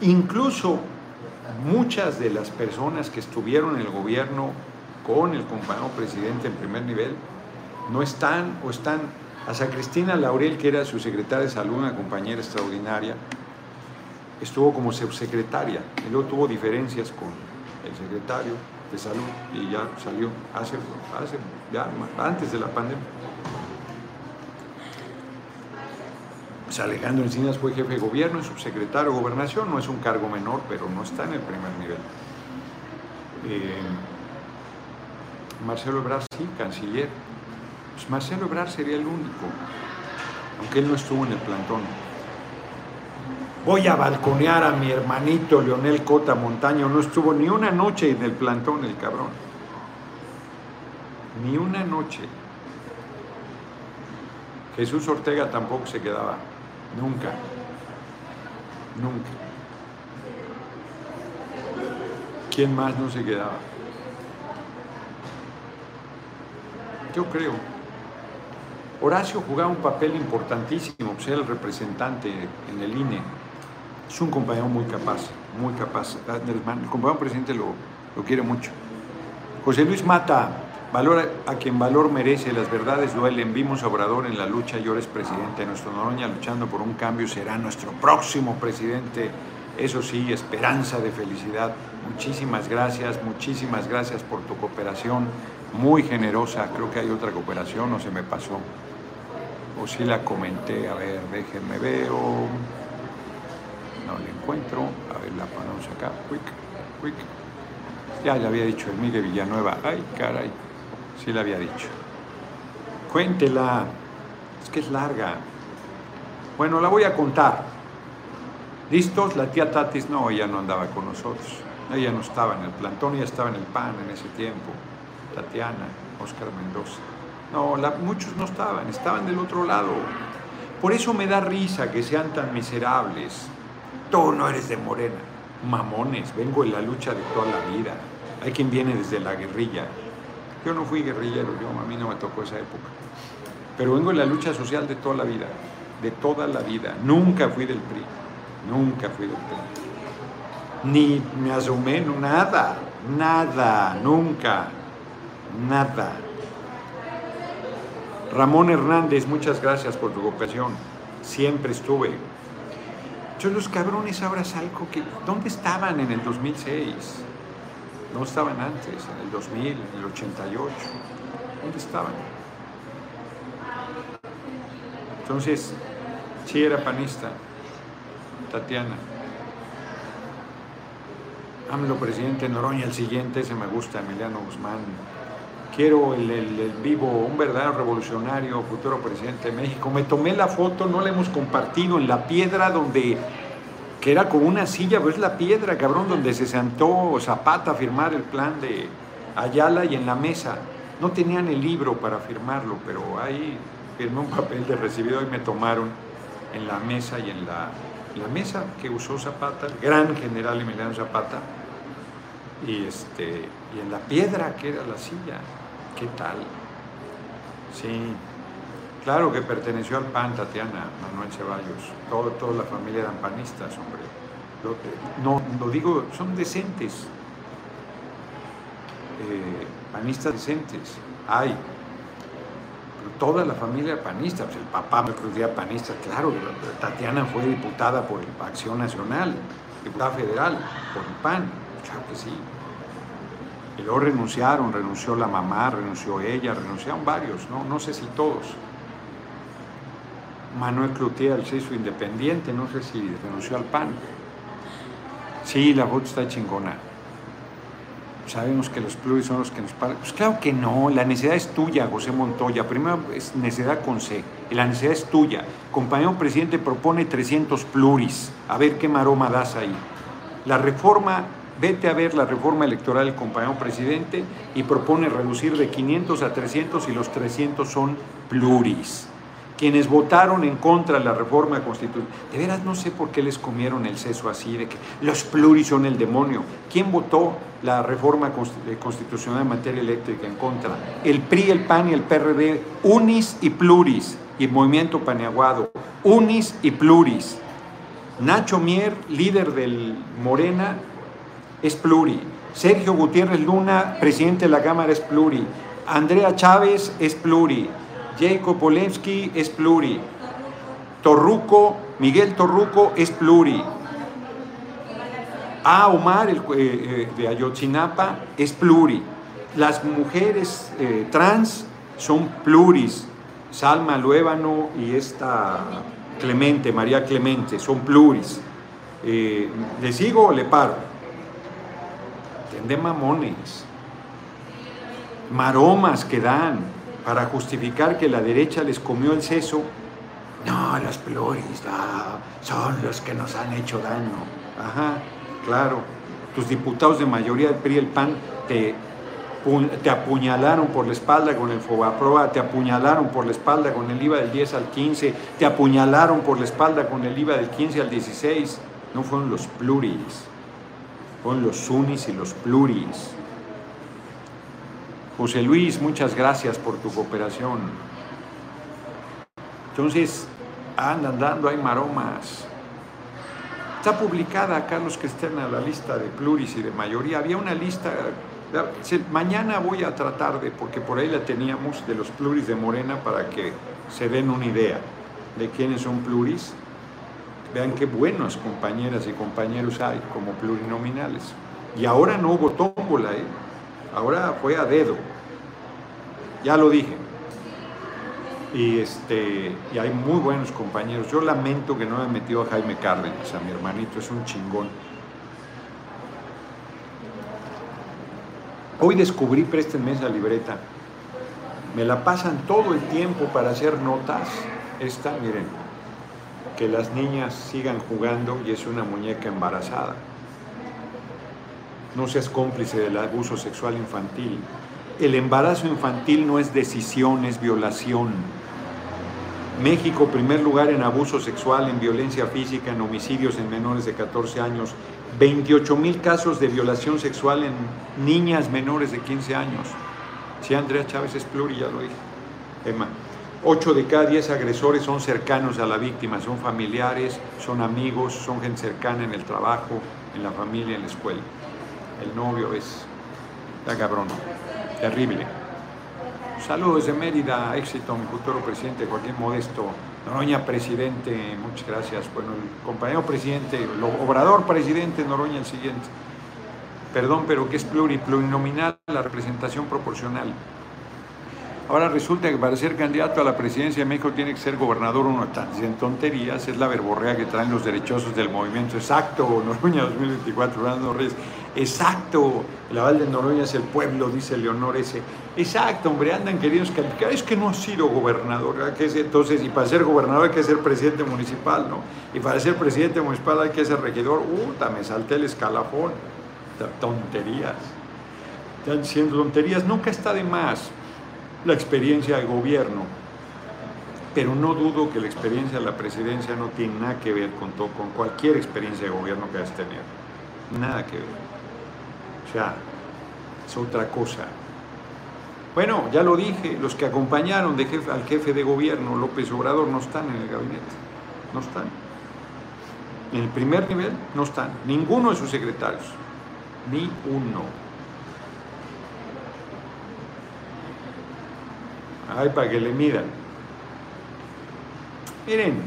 Incluso muchas de las personas que estuvieron en el gobierno con el compañero presidente en primer nivel no están o están hasta Cristina Laurel, que era su secretaria de salud, una compañera extraordinaria, estuvo como subsecretaria y luego tuvo diferencias con el secretario de salud y ya salió hace, hace ya antes de la pandemia. Pues Alejandro Encinas fue jefe de gobierno y subsecretario de gobernación, no es un cargo menor, pero no está en el primer nivel. Eh, Marcelo Ebrard sí, canciller. Pues Marcelo Ebrard sería el único, aunque él no estuvo en el plantón. Voy a balconear a mi hermanito Leonel Cota Montaño. No estuvo ni una noche en el plantón el cabrón. Ni una noche. Jesús Ortega tampoco se quedaba. Nunca. Nunca. ¿Quién más no se quedaba? Yo creo. Horacio jugaba un papel importantísimo, ser el representante en el INE es un compañero muy capaz, muy capaz. El compañero presidente lo, lo quiere mucho. José Luis Mata, valor a quien valor merece, las verdades duelen. Vimos a Obrador en la lucha y ahora es presidente. Nuestro Noroña luchando por un cambio será nuestro próximo presidente. Eso sí, esperanza de felicidad. Muchísimas gracias, muchísimas gracias por tu cooperación, muy generosa. Creo que hay otra cooperación, o se me pasó. O sí la comenté, a ver, déjenme veo no le encuentro. A ver, la ponemos acá. Quick, quick. Ya le había dicho el Miguel Villanueva. Ay, caray. Sí le había dicho. Cuéntela. Es que es larga. Bueno, la voy a contar. ¿Listos? La tía Tatis, no, ella no andaba con nosotros. Ella no estaba en el plantón, ella estaba en el PAN en ese tiempo. Tatiana, Oscar Mendoza. No, muchos no estaban, estaban del otro lado. Por eso me da risa que sean tan miserables. Tú no eres de Morena. Mamones, vengo en la lucha de toda la vida. Hay quien viene desde la guerrilla. Yo no fui guerrillero, yo, a mí no me tocó esa época. Pero vengo en la lucha social de toda la vida, de toda la vida. Nunca fui del PRI, nunca fui del PRI. Ni me asumé, nada, nada, nunca, nada. Ramón Hernández, muchas gracias por tu cooperación. Siempre estuve los cabrones ahora salgo que, ¿dónde estaban en el 2006? No estaban antes, en el 2000, en el 88. ¿Dónde estaban? Entonces, sí era panista, Tatiana. AMLO presidente Noroña, el siguiente, ese me gusta, Emiliano Guzmán. Quiero el, el, vivo, un verdadero revolucionario, futuro presidente de México. Me tomé la foto, no la hemos compartido, en la piedra donde que era como una silla, pues la piedra, cabrón, donde se sentó Zapata a firmar el plan de Ayala y en la mesa. No tenían el libro para firmarlo, pero ahí firmé un papel de recibido y me tomaron en la mesa y en la, la mesa que usó Zapata, el gran general Emiliano Zapata, y, este, y en la piedra que era la silla. ¿Qué tal? Sí, Claro que perteneció al PAN, Tatiana, Manuel Ceballos. Todo, toda la familia eran panistas, hombre. no, lo digo, son decentes. Eh, panistas decentes. Hay. Toda la familia panista. Pues el papá me cruzía panista, claro. Tatiana fue diputada por Acción Nacional, diputada federal, por el PAN. Claro que sí. Y luego renunciaron, renunció la mamá, renunció ella, renunciaron varios, no, no sé si todos. Manuel Cloutier se hizo independiente, no sé si renunció al PAN. Sí, la foto está chingona. sabemos que los pluris son los que nos pagan. Pues claro que no, la necesidad es tuya, José Montoya. Primero es necesidad con C, y la necesidad es tuya. Compañero presidente propone 300 pluris. A ver qué maroma das ahí. La reforma, vete a ver la reforma electoral del compañero presidente y propone reducir de 500 a 300 y los 300 son pluris quienes votaron en contra de la reforma constitucional. De veras no sé por qué les comieron el seso así, de que los pluris son el demonio. ¿Quién votó la reforma eh, constitucional en materia eléctrica en contra? El PRI, el PAN y el PRD, unis y pluris, y el Movimiento Paneaguado, unis y pluris. Nacho Mier, líder del Morena, es pluri. Sergio Gutiérrez Luna, presidente de la Cámara, es pluri. Andrea Chávez es pluri. Jacob Polensky es pluri. Torruco, Miguel Torruco es pluri. A. Omar el, eh, eh, de Ayotzinapa es pluri. Las mujeres eh, trans son pluris. Salma Luébano y esta Clemente, María Clemente, son pluris. ¿Le sigo o le paro? Tende mamones. Maromas que dan para justificar que la derecha les comió el seso. No, los pluris, son los que nos han hecho daño. Ajá, claro. Tus diputados de mayoría del PRI el PAN te, te apuñalaron por la espalda con el Fobaproa, te apuñalaron por la espalda con el IVA del 10 al 15, te apuñalaron por la espalda con el IVA del 15 al 16. No fueron los pluris, fueron los sunis y los pluris. José Luis, muchas gracias por tu cooperación. Entonces, andan dando, hay maromas. Está publicada, Carlos Cristiana, la lista de pluris y de mayoría. Había una lista, mañana voy a tratar de, porque por ahí la teníamos, de los pluris de Morena para que se den una idea de quiénes son pluris. Vean qué buenas compañeras y compañeros hay como plurinominales. Y ahora no hubo tómbola, ¿eh? Ahora fue a dedo. Ya lo dije. Y, este, y hay muy buenos compañeros. Yo lamento que no me metido a Jaime Cárdenas, a mi hermanito, es un chingón. Hoy descubrí, préstenme esa libreta, me la pasan todo el tiempo para hacer notas. Esta, miren, que las niñas sigan jugando y es una muñeca embarazada no seas cómplice del abuso sexual infantil. El embarazo infantil no es decisión, es violación. México, primer lugar en abuso sexual, en violencia física, en homicidios en menores de 14 años. 28 mil casos de violación sexual en niñas menores de 15 años. Si Andrea Chávez es pluri, ya lo dije. Emma. 8 de cada 10 agresores son cercanos a la víctima, son familiares, son amigos, son gente cercana en el trabajo, en la familia, en la escuela el novio es, la cabrón, terrible. Saludos de Mérida, éxito, mi futuro presidente Joaquín Modesto, Noroña presidente, muchas gracias. Bueno, el compañero presidente, el obrador presidente, Noroña el siguiente. Perdón, pero que es plurinominal la representación proporcional. Ahora resulta que para ser candidato a la presidencia de México tiene que ser gobernador uno en tonterías, es la verborrea que traen los derechosos del movimiento. Exacto, Noroña 2024, Fernando Reyes. Exacto, el aval de Noroña es el pueblo, dice Leonor ese. Exacto, hombre, andan queridos calificar. Es que no ha sido gobernador. Entonces, y para ser gobernador hay que ser presidente municipal, ¿no? Y para ser presidente municipal hay que ser regidor. Uta, me salté el escalafón. Tonterías. Están diciendo tonterías. Nunca está de más la experiencia de gobierno, pero no dudo que la experiencia de la presidencia no tiene nada que ver con, todo, con cualquier experiencia de gobierno que hayas tenido. Nada que ver. O sea, es otra cosa. Bueno, ya lo dije, los que acompañaron al jefe de gobierno, López Obrador, no están en el gabinete. No están. En el primer nivel no están. Ninguno de sus secretarios. Ni uno. Ay, para que le midan. Miren,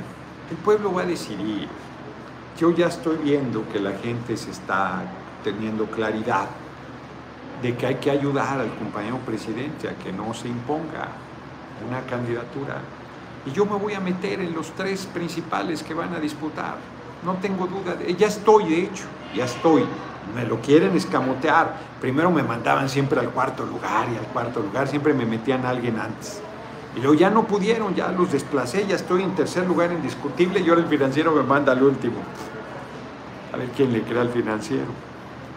el pueblo va a decidir. Yo ya estoy viendo que la gente se está teniendo claridad de que hay que ayudar al compañero presidente a que no se imponga una candidatura. Y yo me voy a meter en los tres principales que van a disputar. No tengo duda, de, ya estoy de hecho, ya estoy. Me lo quieren escamotear. Primero me mandaban siempre al cuarto lugar y al cuarto lugar siempre me metían a alguien antes. Y luego ya no pudieron, ya los desplacé, ya estoy en tercer lugar indiscutible y ahora el financiero me manda al último. A ver quién le crea al financiero.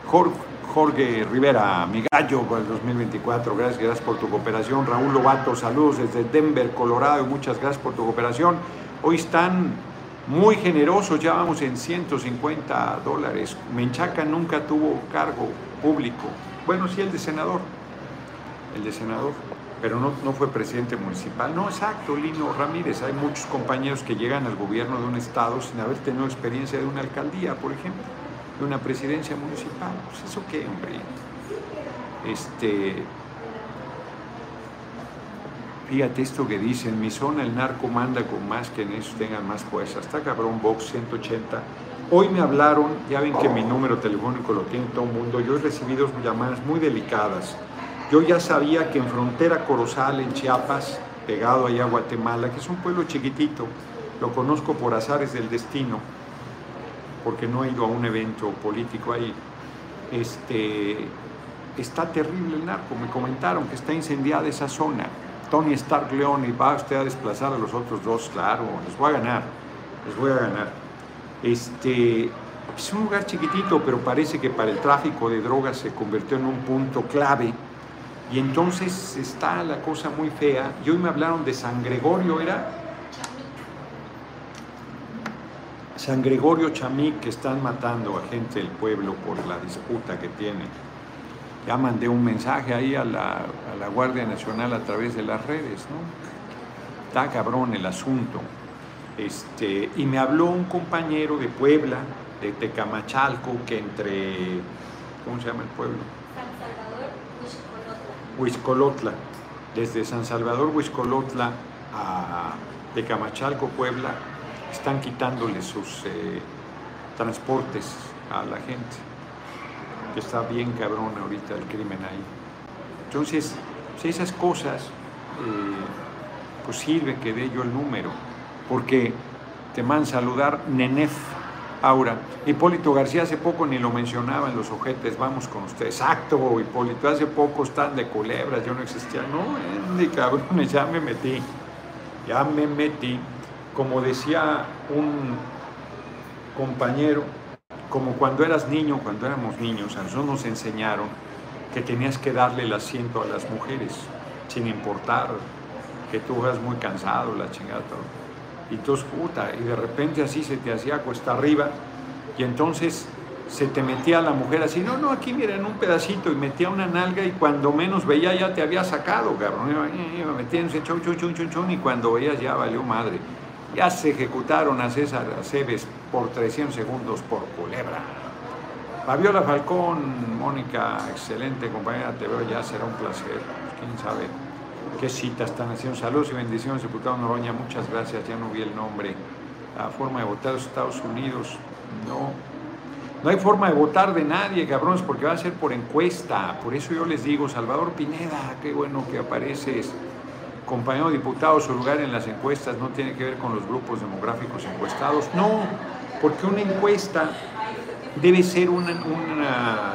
Jorge, Rivera, mi gallo por el 2024, gracias, gracias por tu cooperación. Raúl Lobato, saludos desde Denver, Colorado, muchas gracias por tu cooperación. Hoy están muy generosos, ya vamos en 150 dólares. Menchaca nunca tuvo cargo público. Bueno, sí, el de senador. El de senador pero no, no, fue presidente municipal. No, exacto, Lino Ramírez. Hay muchos compañeros que llegan al gobierno de un estado sin haber tenido experiencia de una alcaldía, por ejemplo, de una presidencia municipal. Pues eso qué, hombre. Este, fíjate esto que dicen, mi zona el narco manda con más que en eso tengan más fuerza. Está cabrón, Box 180. Hoy me hablaron, ya ven que mi número telefónico lo tiene todo el mundo, yo he recibido llamadas muy delicadas yo ya sabía que en frontera Corozal, en Chiapas, pegado allá a Guatemala, que es un pueblo chiquitito, lo conozco por azares del destino, porque no he ido a un evento político ahí, este, está terrible el narco. Me comentaron que está incendiada esa zona. Tony Stark León y va usted a desplazar a los otros dos, claro, les voy a ganar, les voy a ganar. Este, es un lugar chiquitito, pero parece que para el tráfico de drogas se convirtió en un punto clave y entonces está la cosa muy fea. Y hoy me hablaron de San Gregorio, ¿era? San Gregorio Chamí, que están matando a gente del pueblo por la disputa que tienen. Ya mandé un mensaje ahí a la, a la Guardia Nacional a través de las redes, ¿no? Está cabrón el asunto. Este, y me habló un compañero de Puebla, de Tecamachalco, que entre, ¿cómo se llama el pueblo? Huizcolotla, desde San Salvador, Huizcolotla a Tecamachalco, Puebla, están quitándole sus eh, transportes a la gente, que está bien cabrón ahorita el crimen ahí. Entonces, si esas cosas, eh, pues sirve que dé yo el número, porque te mandan saludar Nenef Aura. Hipólito García hace poco ni lo mencionaba en los ojetes, vamos con usted. Exacto, Hipólito, hace poco están de culebras, yo no existía. No, ni cabrones, ya me metí, ya me metí. Como decía un compañero, como cuando eras niño, cuando éramos niños, a nosotros nos enseñaron que tenías que darle el asiento a las mujeres, sin importar que tú eras muy cansado, la chingada, todo y entonces, puta, y de repente así se te hacía cuesta arriba, y entonces se te metía la mujer así, no, no, aquí mira, en un pedacito, y metía una nalga, y cuando menos veía ya te había sacado, cabrón, y me metía en ese chon, chon, chon, chon, y cuando veías ya valió madre. Ya se ejecutaron a César Aceves por 300 segundos por culebra. Fabiola Falcón, Mónica, excelente compañera, te veo ya, será un placer, quién sabe qué citas están haciendo. Saludos y bendiciones, diputado Noroña, muchas gracias, ya no vi el nombre. La forma de votar de Estados Unidos, no. No hay forma de votar de nadie, cabrones, porque va a ser por encuesta. Por eso yo les digo, Salvador Pineda, qué bueno que apareces. Compañero diputado, su lugar en las encuestas no tiene que ver con los grupos demográficos encuestados. No, porque una encuesta debe ser un, un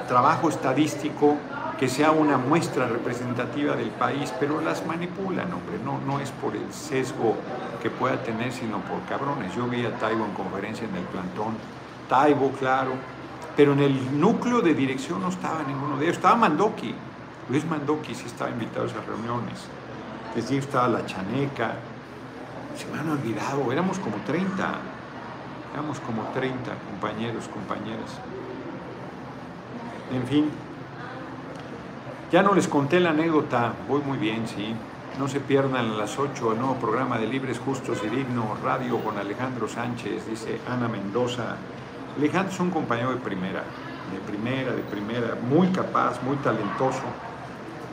trabajo estadístico que sea una muestra representativa del país, pero las manipulan, hombre, no, no es por el sesgo que pueda tener, sino por cabrones. Yo vi a Taibo en conferencia en el plantón, Taibo, claro, pero en el núcleo de dirección no estaba ninguno de ellos, estaba Mandoki, Luis Mandoki sí estaba invitado a esas reuniones, estaba la Chaneca, se me han olvidado, éramos como 30, éramos como 30 compañeros, compañeras. En fin, ya no les conté la anécdota, voy muy bien, sí. No se pierdan a las 8 el nuevo programa de Libres, Justos y Dignos, radio con Alejandro Sánchez, dice Ana Mendoza. Alejandro es un compañero de primera, de primera, de primera, muy capaz, muy talentoso.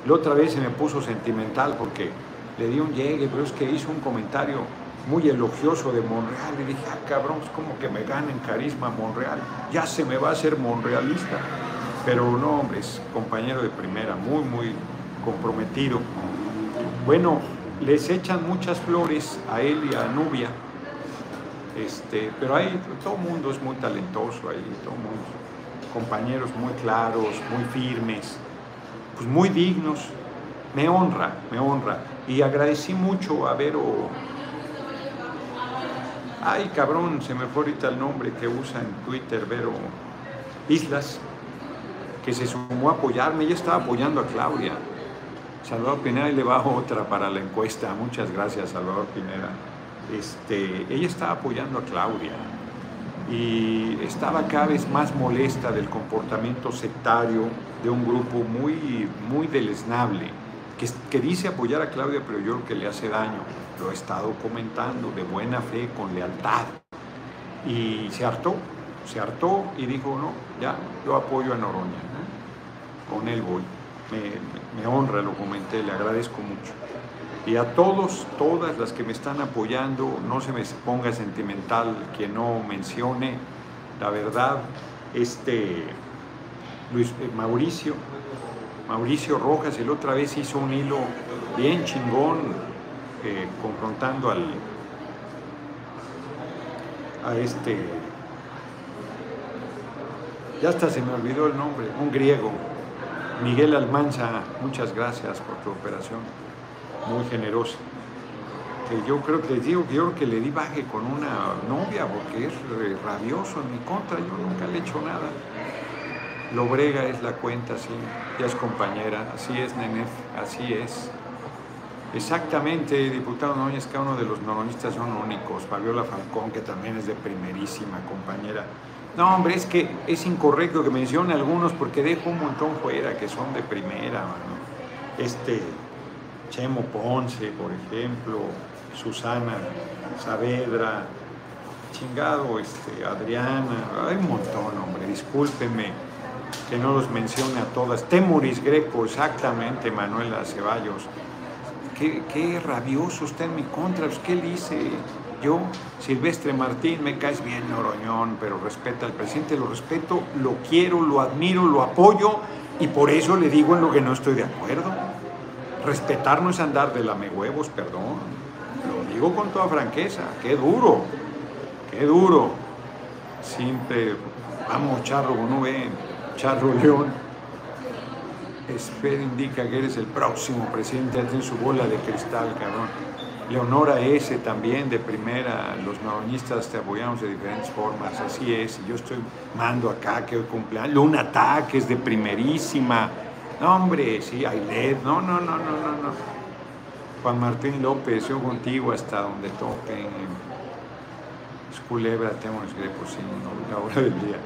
La otra vez se me puso sentimental porque le di un llegue, pero es que hizo un comentario muy elogioso de Monreal y dije, ah cabrón, es como que me gana en carisma Monreal, ya se me va a hacer monrealista. Pero no, hombre, es compañero de primera, muy, muy comprometido. Bueno, les echan muchas flores a él y a Nubia, este, pero ahí todo el mundo es muy talentoso, ahí todo mundo. compañeros muy claros, muy firmes, pues muy dignos. Me honra, me honra. Y agradecí mucho a Vero. Ay, cabrón, se me fue ahorita el nombre que usa en Twitter, Vero Islas, que se sumó a apoyarme. Ella estaba apoyando a Claudia. Salvador Pineda, le bajo otra para la encuesta. Muchas gracias, Salvador Pineda. Este, ella estaba apoyando a Claudia y estaba cada vez más molesta del comportamiento sectario de un grupo muy, muy deleznable, que, dice apoyar a Claudia, pero yo creo que le hace daño. Lo he estado comentando de buena fe, con lealtad. Y se hartó, se hartó y dijo, no, ya, yo apoyo a Noroña, con él voy. Me, me honra, lo comenté, le agradezco mucho. Y a todos, todas las que me están apoyando, no se me ponga sentimental que no mencione, la verdad, este Luis eh, Mauricio, Mauricio Rojas, el otra vez hizo un hilo bien chingón, eh, confrontando al a este ya hasta se me olvidó el nombre, un griego, Miguel Almanza, muchas gracias por tu operación muy generosa. Que yo creo que les digo que yo creo que le di baje con una novia porque es rabioso en mi contra, yo nunca le he hecho nada. Lobrega es la cuenta, sí, ya es compañera, así es, Nenef, así es. Exactamente, diputado Núñez, cada uno de los noronistas son únicos. Fabiola Falcón, que también es de primerísima compañera. No, hombre, es que es incorrecto que mencione algunos porque dejo un montón fuera que son de primera, Este, Chemo Ponce, por ejemplo, Susana Saavedra, chingado, este, Adriana, hay un montón, hombre, discúlpeme que no los mencione a todas. Temuris Greco, exactamente, Manuela Ceballos. Qué, rabioso está en mi contra, pues, ¿qué le hice? Yo, Silvestre Martín, me caes bien, Noroñón, pero respeta al presidente, lo respeto, lo quiero, lo admiro, lo apoyo y por eso le digo en lo que no estoy de acuerdo. Respetar no es andar de huevos, perdón. Lo digo con toda franqueza. Qué duro, qué duro. Siempre, vamos, Charro, no ven, Charro León. Indica que eres el próximo presidente, en su bola de cristal, cabrón. Leonora S. también de primera, los noroñistas te apoyamos de diferentes formas, así es, yo estoy mando acá que hoy cumpleaños, Luna es de primerísima, no, hombre, sí, LED. No, no, no, no, no, no. Juan Martín López, yo contigo hasta donde toquen. Es culebra, tengo grepos, sí, no, la hora del día.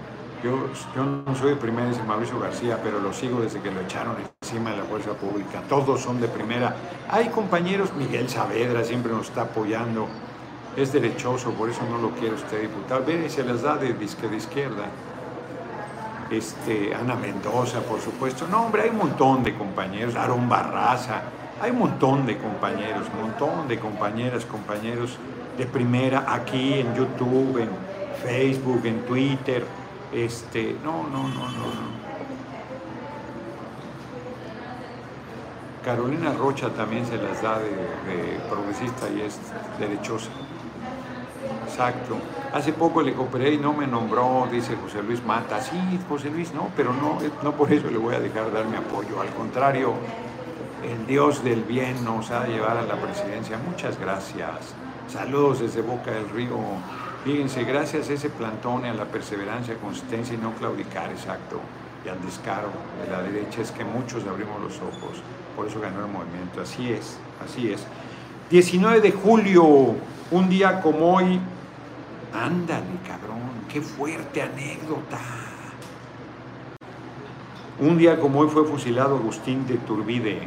Yo, no soy de primera, dice Mauricio García, pero lo sigo desde que lo echaron encima de la fuerza pública. Todos son de primera. Hay compañeros, Miguel Saavedra siempre nos está apoyando. Es derechoso, por eso no lo quiere usted diputado. Ve, se las da de disque de izquierda este, Ana Mendoza, por supuesto. No, hombre, hay un montón de compañeros, Aaron Barraza, hay un montón de compañeros, un montón de compañeras, compañeros de primera aquí en YouTube, en Facebook, en Twitter. Este, no, no, no, no, no. Carolina Rocha también se las da de, progresista y es derechosa. Exacto. Hace poco le cooperé y no me nombró, dice José Luis Mata. Sí, José Luis, no, pero no, no por eso le voy a dejar dar mi apoyo. Al contrario, el Dios del bien nos ha de llevar a la presidencia. Muchas gracias. Saludos desde Boca del Río. Fíjense, gracias a ese plantón y a la perseverancia, consistencia y no claudicar, exacto, y al descaro de la derecha es que muchos abrimos los ojos. Por eso ganó el movimiento. Así es, así es. 19 de julio, un día como hoy, Ándale, cabrón, qué fuerte anécdota. Un día como hoy fue fusilado Agustín de Turbide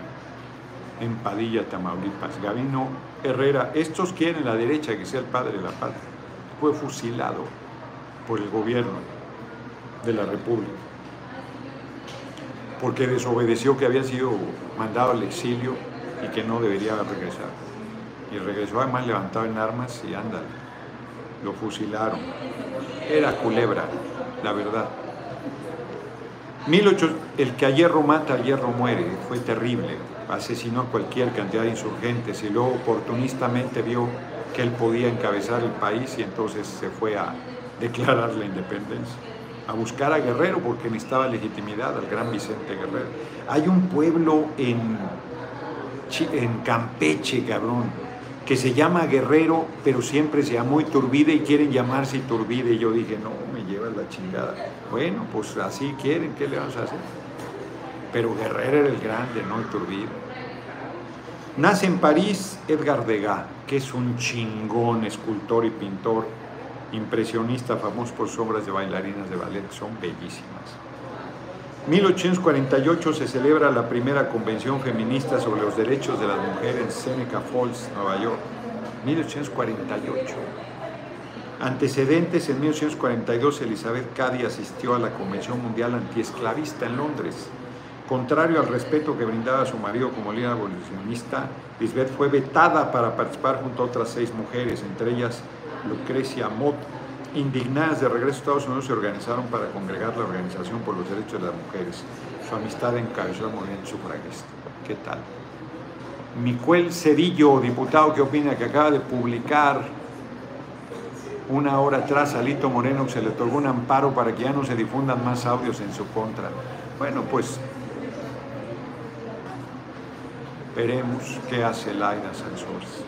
en Padilla, Tamaulipas. Gabino Herrera, estos quieren la derecha que sea el padre de la patria. Fue fusilado por el gobierno de la República porque desobedeció que había sido mandado al exilio y que no debería regresar. Y regresó además levantado en armas y ándale lo fusilaron. Era culebra, la verdad. 18, el que a hierro mata, a hierro muere, fue terrible. Asesinó a cualquier cantidad de insurgentes y luego oportunistamente vio que él podía encabezar el país y entonces se fue a declarar la independencia. a buscar a Guerrero porque necesitaba legitimidad al gran Vicente Guerrero. Hay un pueblo en, en Campeche, cabrón, que se llama Guerrero, pero siempre se llamó Iturbide y quieren llamarse Iturbide. Y yo dije, no, me lleva la chingada. Bueno, pues así quieren, ¿qué le vamos a hacer? Pero Guerrero era el grande, no Iturbide. Nace en París Edgar Degas, que es un chingón escultor y pintor, impresionista, famoso por sus obras de bailarinas de ballet, son bellísimas. 1848 se celebra la primera convención feminista sobre los derechos de las mujeres en Seneca Falls, Nueva York. 1848. Antecedentes, en 1842 Elizabeth Cady asistió a la Convención Mundial Antiesclavista en Londres. Contrario al respeto que brindaba a su marido como líder abolicionista, Lisbeth fue vetada para participar junto a otras seis mujeres, entre ellas Lucrecia Mott, indignadas de regreso a Estados Unidos, se organizaron para congregar la Organización por los Derechos de las Mujeres. Su amistad encabezó el movimiento sufragista. ¿Qué tal? Micuel Cedillo, diputado que opina que acaba de publicar una hora atrás a Lito Moreno se le otorgó un amparo para que ya no se difundan más audios en su contra. Bueno, pues veremos qué hace Laida Sansores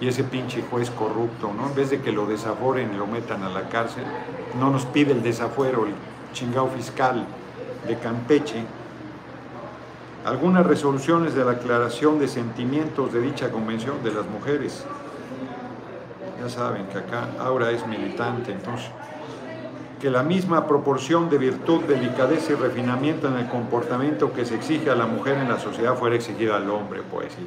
y ese pinche juez corrupto, ¿no? En vez de que lo desaforen y lo metan a la cárcel, no nos pide el desafuero, el chingado fiscal de Campeche. Algunas resoluciones de la aclaración de sentimientos de dicha convención de las mujeres. Ya saben que acá Aura es militante, entonces que la misma proporción de virtud, delicadeza y refinamiento en el comportamiento que se exige a la mujer en la sociedad fuera exigida al hombre, pues sí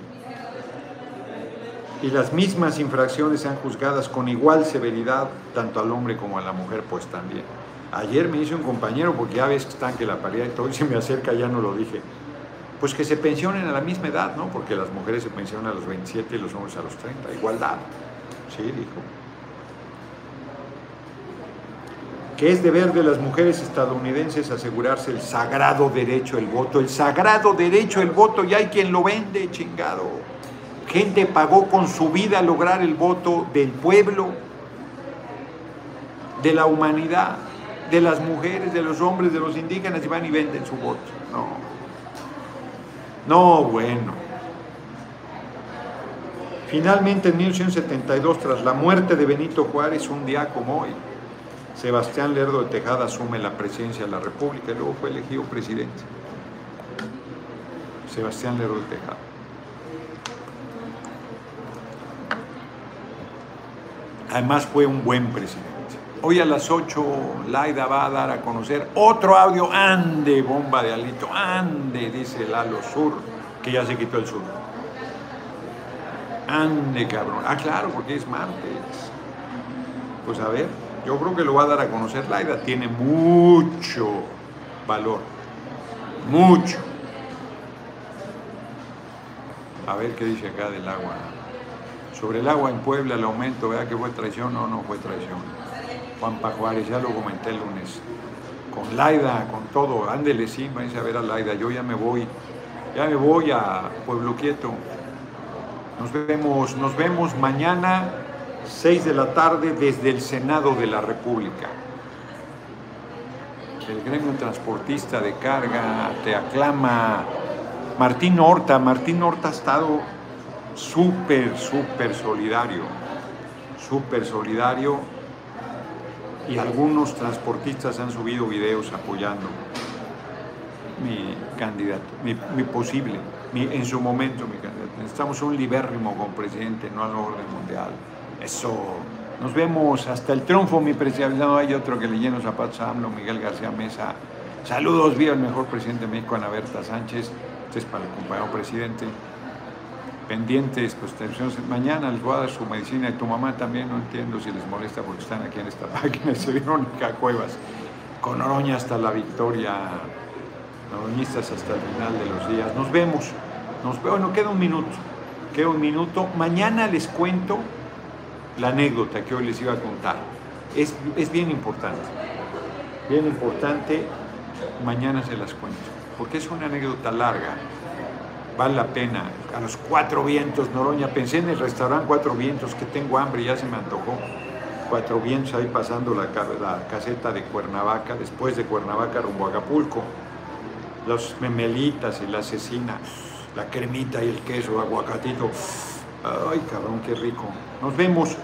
y las mismas infracciones sean juzgadas con igual severidad tanto al hombre como a la mujer, pues también. Ayer me hizo un compañero, porque ya ves que están que la paridad y todo, y se me acerca, ya no lo dije, pues que se pensionen a la misma edad, ¿no? Porque las mujeres se pensionan a los 27 y los hombres a los 30, igualdad. Sí, dijo. Que es deber de las mujeres estadounidenses asegurarse el sagrado derecho al voto, el sagrado derecho al voto, y hay quien lo vende, chingado. Gente pagó con su vida lograr el voto del pueblo, de la humanidad, de las mujeres, de los hombres, de los indígenas y van y venden su voto. No. No, bueno. Finalmente, en 1872, tras la muerte de Benito Juárez, un día como hoy, Sebastián Lerdo de Tejada asume la presidencia de la República y luego fue elegido presidente. Sebastián Lerdo de Tejada. Además fue un buen presidente. Hoy a las 8 Laida va a dar a conocer otro audio. Ande, bomba de alito. Ande, dice Lalo Sur, que ya se quitó el sur. Ande, cabrón. Ah, claro, porque es martes. Pues a ver, yo creo que lo va a dar a conocer Laida. Tiene mucho valor. Mucho. A ver qué dice acá del agua. Sobre el agua en Puebla, el aumento, ¿verdad que fue traición? No, no fue traición. Juan Pajuárez, ya lo comenté el lunes. Con Laida, con todo, ándele, sí, váyanse a ver a Laida. Yo ya me voy, ya me voy a Pueblo Quieto. Nos vemos, nos vemos mañana, 6 de la tarde, desde el Senado de la República. El gremio transportista de carga te aclama. Martín Horta, Martín Horta ha estado súper, súper solidario, súper solidario y algunos transportistas han subido videos apoyando mi candidato, mi, posible, en su momento mi candidato. Necesitamos un libérrimo con presidente, no al orden mundial. Eso. Nos vemos hasta el triunfo, mi presidente. No, hay otro que le lleno zapatos a AMLO, Miguel García Mesa. Saludos, viva el mejor presidente de México, Ana Berta Sánchez. Este es para el compañero presidente pendientes, pues mañana les voy a dar su medicina y tu mamá también, no entiendo si les molesta porque están aquí en esta página, se Verónica Cuevas, con Oroña hasta la victoria, oroñistas hasta el final de los días. Nos vemos, nos bueno, queda un minuto, queda un minuto, mañana les cuento la anécdota que hoy les iba a contar, es, es bien importante, bien importante, mañana se las cuento, porque es una anécdota larga, vale la pena. A los cuatro vientos, Noroña, pensé en el restaurante Cuatro Vientos, que tengo hambre, ya se me antojó. cuatro vientos ahí pasando la, caseta de Cuernavaca, después de Cuernavaca rumbo a Acapulco, los memelitas y la cecina, la cremita y el queso, aguacatito, ay cabrón, qué rico. Nos vemos,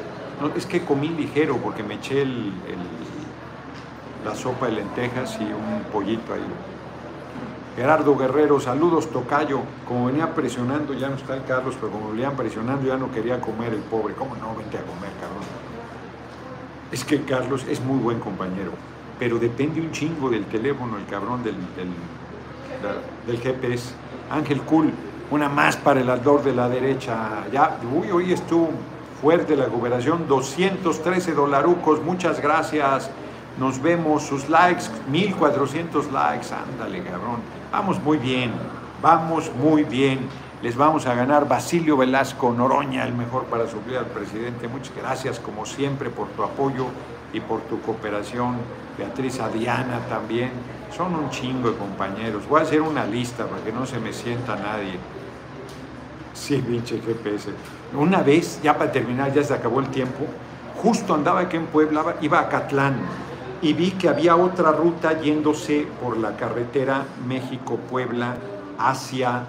es que comí ligero porque me eché el, la sopa de lentejas y un pollito ahí. Gerardo Guerrero, saludos Tocayo. Como venía presionando, ya no está el Carlos, pero como venían presionando ya no quería comer el pobre. ¿Cómo no? Vente a comer, cabrón. Es que Carlos es muy buen compañero, pero depende un chingo del teléfono, el cabrón del, del, GPS. Ángel Cool, una más para el ardor de la derecha. Ya, uy, hoy estuvo fuerte la cooperación, 213 dolarucos, muchas gracias. Nos vemos, sus likes, 1400 likes, ándale, cabrón. Vamos muy bien, vamos muy bien. Les vamos a ganar Basilio Velasco Noroña, el mejor para suplir al presidente. Muchas gracias, como siempre, por tu apoyo y por tu cooperación. Beatriz Adiana también. Son un chingo de compañeros. Voy a hacer una lista para que no se me sienta nadie. Sí, pinche GPS. Una vez, ya para terminar, ya se acabó el tiempo, justo andaba aquí en Puebla, iba a Catlán y vi que había otra ruta yéndose por la carretera México-Puebla hacia,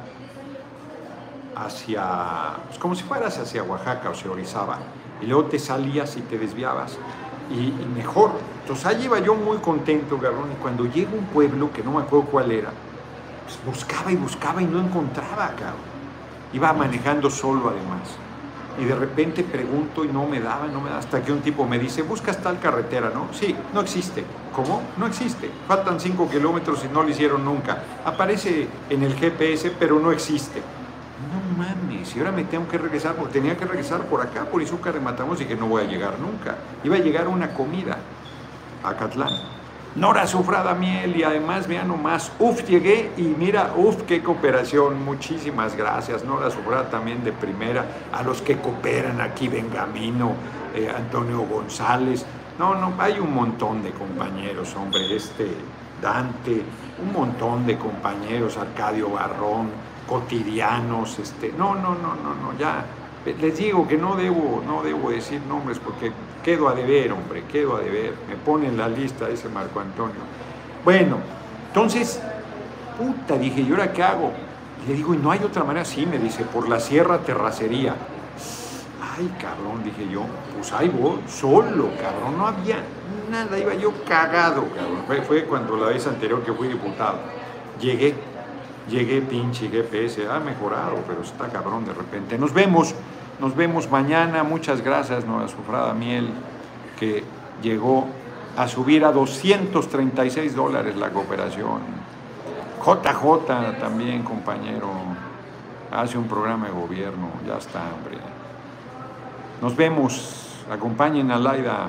hacia, pues como si fueras hacia Oaxaca o se Orizaba, y luego te salías y te desviabas, y, mejor. Entonces ahí iba yo muy contento, Garrón, y cuando llego a un pueblo, que no me acuerdo cuál era, pues buscaba y buscaba y no encontraba, cabrón. Iba manejando solo además y de repente pregunto y no me daba, no me daba, hasta que un tipo me dice, buscas tal carretera, ¿no? Sí, no existe. ¿Cómo? No existe. Faltan 5 kilómetros y no lo hicieron nunca. Aparece en el GPS, pero no existe. No mames, y ahora me tengo que regresar, porque tenía que regresar por acá, por Izúcar de Matamos y que no voy a llegar nunca. Iba a llegar una comida a Catlán. Nora Sufrada Miel y además, vean nomás, uf, llegué y mira, uf, qué cooperación, muchísimas gracias, Nora Sufrada también de primera, a los que cooperan aquí, Benjamino, eh, Antonio González, no, no, hay un montón de compañeros, hombre, este, Dante, un montón de compañeros, Arcadio Barrón, cotidianos, este, no, no, no, no, no, ya, les digo que no debo, no debo decir nombres porque quedo a deber, hombre, quedo a deber. Me pone en la lista ese Marco Antonio. Bueno, entonces, puta, dije, ¿y ahora qué hago? le digo, ¿y no hay otra manera? Sí, me dice, por la Sierra Terracería. Ay, cabrón, dije yo, pues ahí voy, solo, cabrón, no había nada, iba yo cagado, cabrón. Fue, fue cuando la vez anterior que fui diputado. Llegué, llegué pinche GPS, ha mejorado, pero está cabrón de repente. Nos vemos, nos vemos mañana, muchas gracias, Nueva Sufrada Miel, que llegó a subir a 236 dólares la cooperación. JJ también, compañero, hace un programa de gobierno, ya está, hombre. Nos vemos, acompañen a Laida.